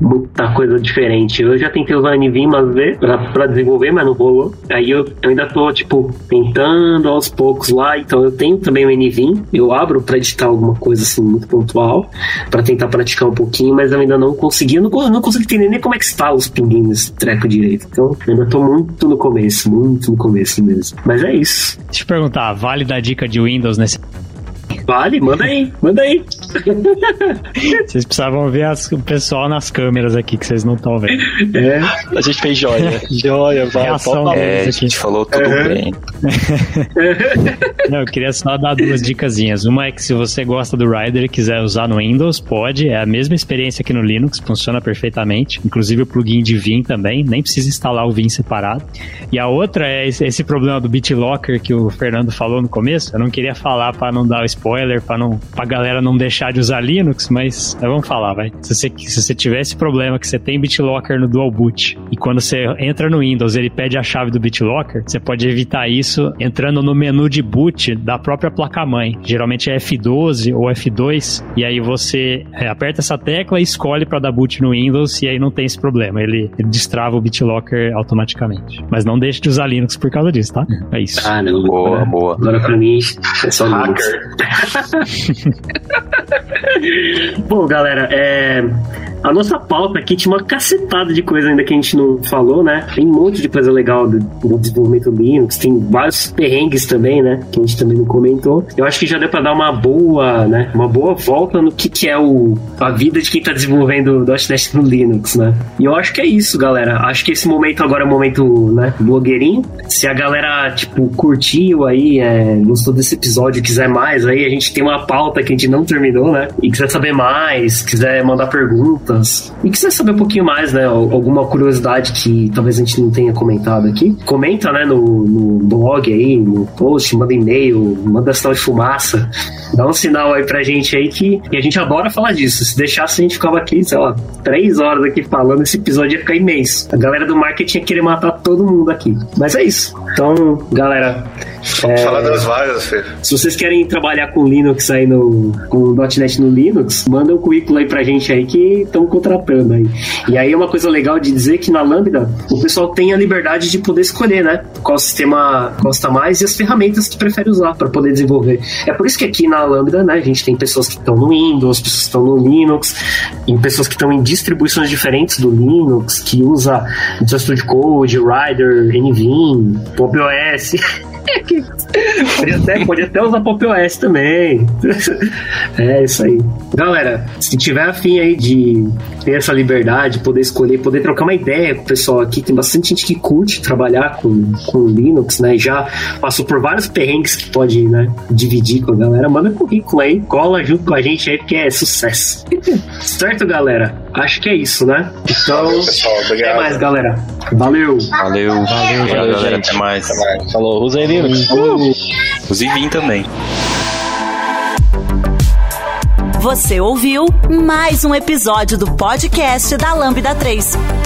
muita coisa diferente. Eu já tentei usar NVIM mas pra, pra desenvolver, mas não rolou. Aí eu, eu, ainda tô, tipo, tentando aos poucos lá. Então eu tenho também o NVIM. Eu abro pra editar alguma coisa, assim, muito pontual. para tentar praticar um pouquinho, mas eu ainda não consegui. Eu não, eu não entender nem como é que está os pinguins nesse treco direito. Então ainda tô muito no começo, muito no começo mesmo. Mas é isso. Deixa eu perguntar, vale dar dica de Windows nesse Vale, manda aí, manda aí. [LAUGHS] Vocês precisavam ver as, o pessoal nas câmeras aqui que vocês não estão vendo. É. A gente fez joia. joia, vai. Reação é, a gente falou tudo uhum. bem. [LAUGHS] não, eu queria só dar duas dicasinhas. Uma é que se você gosta do Rider e quiser usar no Windows, pode. É a mesma experiência aqui no Linux, funciona perfeitamente. Inclusive o plugin de Vim também, nem precisa instalar o Vim separado. E a outra é esse, esse problema do BitLocker que o Fernando falou no começo. Eu não queria falar para não dar o spoiler spoiler para não pra galera não deixar de usar Linux, mas vamos falar, vai. Se você, se você tiver esse problema que você tem BitLocker no Dual Boot e quando você entra no Windows ele pede a chave do BitLocker, você pode evitar isso entrando no menu de boot da própria placa-mãe. Geralmente é F12 ou F2 e aí você é, aperta essa tecla e escolhe para dar boot no Windows e aí não tem esse problema. Ele, ele destrava o BitLocker automaticamente. Mas não deixe de usar Linux por causa disso, tá? É isso. Ah, não. Boa, boa. Agora pra mim é só Linux. [LAUGHS] Bom, galera, é, a nossa pauta aqui tinha uma cacetada de coisa ainda que a gente não falou, né? Tem um monte de coisa legal do, do desenvolvimento Linux, tem vários perrengues também, né? Que a gente também não comentou. Eu acho que já deu pra dar uma boa, né? Uma boa volta no que, que é o, a vida de quem tá desenvolvendo .NET no Linux, né? E eu acho que é isso, galera. Acho que esse momento agora é o momento, né? Blogueirinho. Se a galera, tipo, curtiu aí, é, gostou desse episódio, quiser mais, aí a gente tem uma pauta que a gente não terminou, né? E quiser saber mais, quiser mandar perguntas e quiser saber um pouquinho mais, né? Alguma curiosidade que talvez a gente não tenha comentado aqui, comenta, né? No, no blog aí, no post, manda e-mail, manda sinal de fumaça, dá um sinal aí pra gente aí que, que a gente adora falar disso. Se deixasse, a gente ficava aqui, sei lá, três horas aqui falando, esse episódio ia ficar imenso. A galera do marketing ia querer matar todo mundo aqui. Mas é isso. Então, galera, Vamos é, falar das vagas, Fê. Se vocês querem trabalhar com Linux aí no. com .NET no Linux, manda um currículo aí pra gente aí que estão contratando aí. E aí é uma coisa legal de dizer que na Lambda o pessoal tem a liberdade de poder escolher, né? Qual sistema gosta mais e as ferramentas que prefere usar para poder desenvolver. É por isso que aqui na Lambda, né, a gente tem pessoas que estão no Windows, pessoas que estão no Linux, e pessoas que estão em distribuições diferentes do Linux, que usa Studio Code, Rider, NVIM, PopOS. [LAUGHS] [LAUGHS] pode, até, pode até usar Pop OS também. [LAUGHS] é isso aí. Galera, se tiver afim aí de ter essa liberdade, poder escolher, poder trocar uma ideia com o pessoal aqui, tem bastante gente que curte trabalhar com, com Linux, né? Já passou por vários perrengues que pode né, dividir com a galera. Manda currículo aí, cola junto com a gente aí, porque é sucesso. [LAUGHS] certo, galera? Acho que é isso, né? Então, pessoal. Obrigado. Até mais, galera. Valeu. Valeu. Valeu, Valeu galera. Até mais. Até mais. Falou. Usem Linux. Uh. Use Vim também. Você ouviu mais um episódio do podcast da Lambda 3.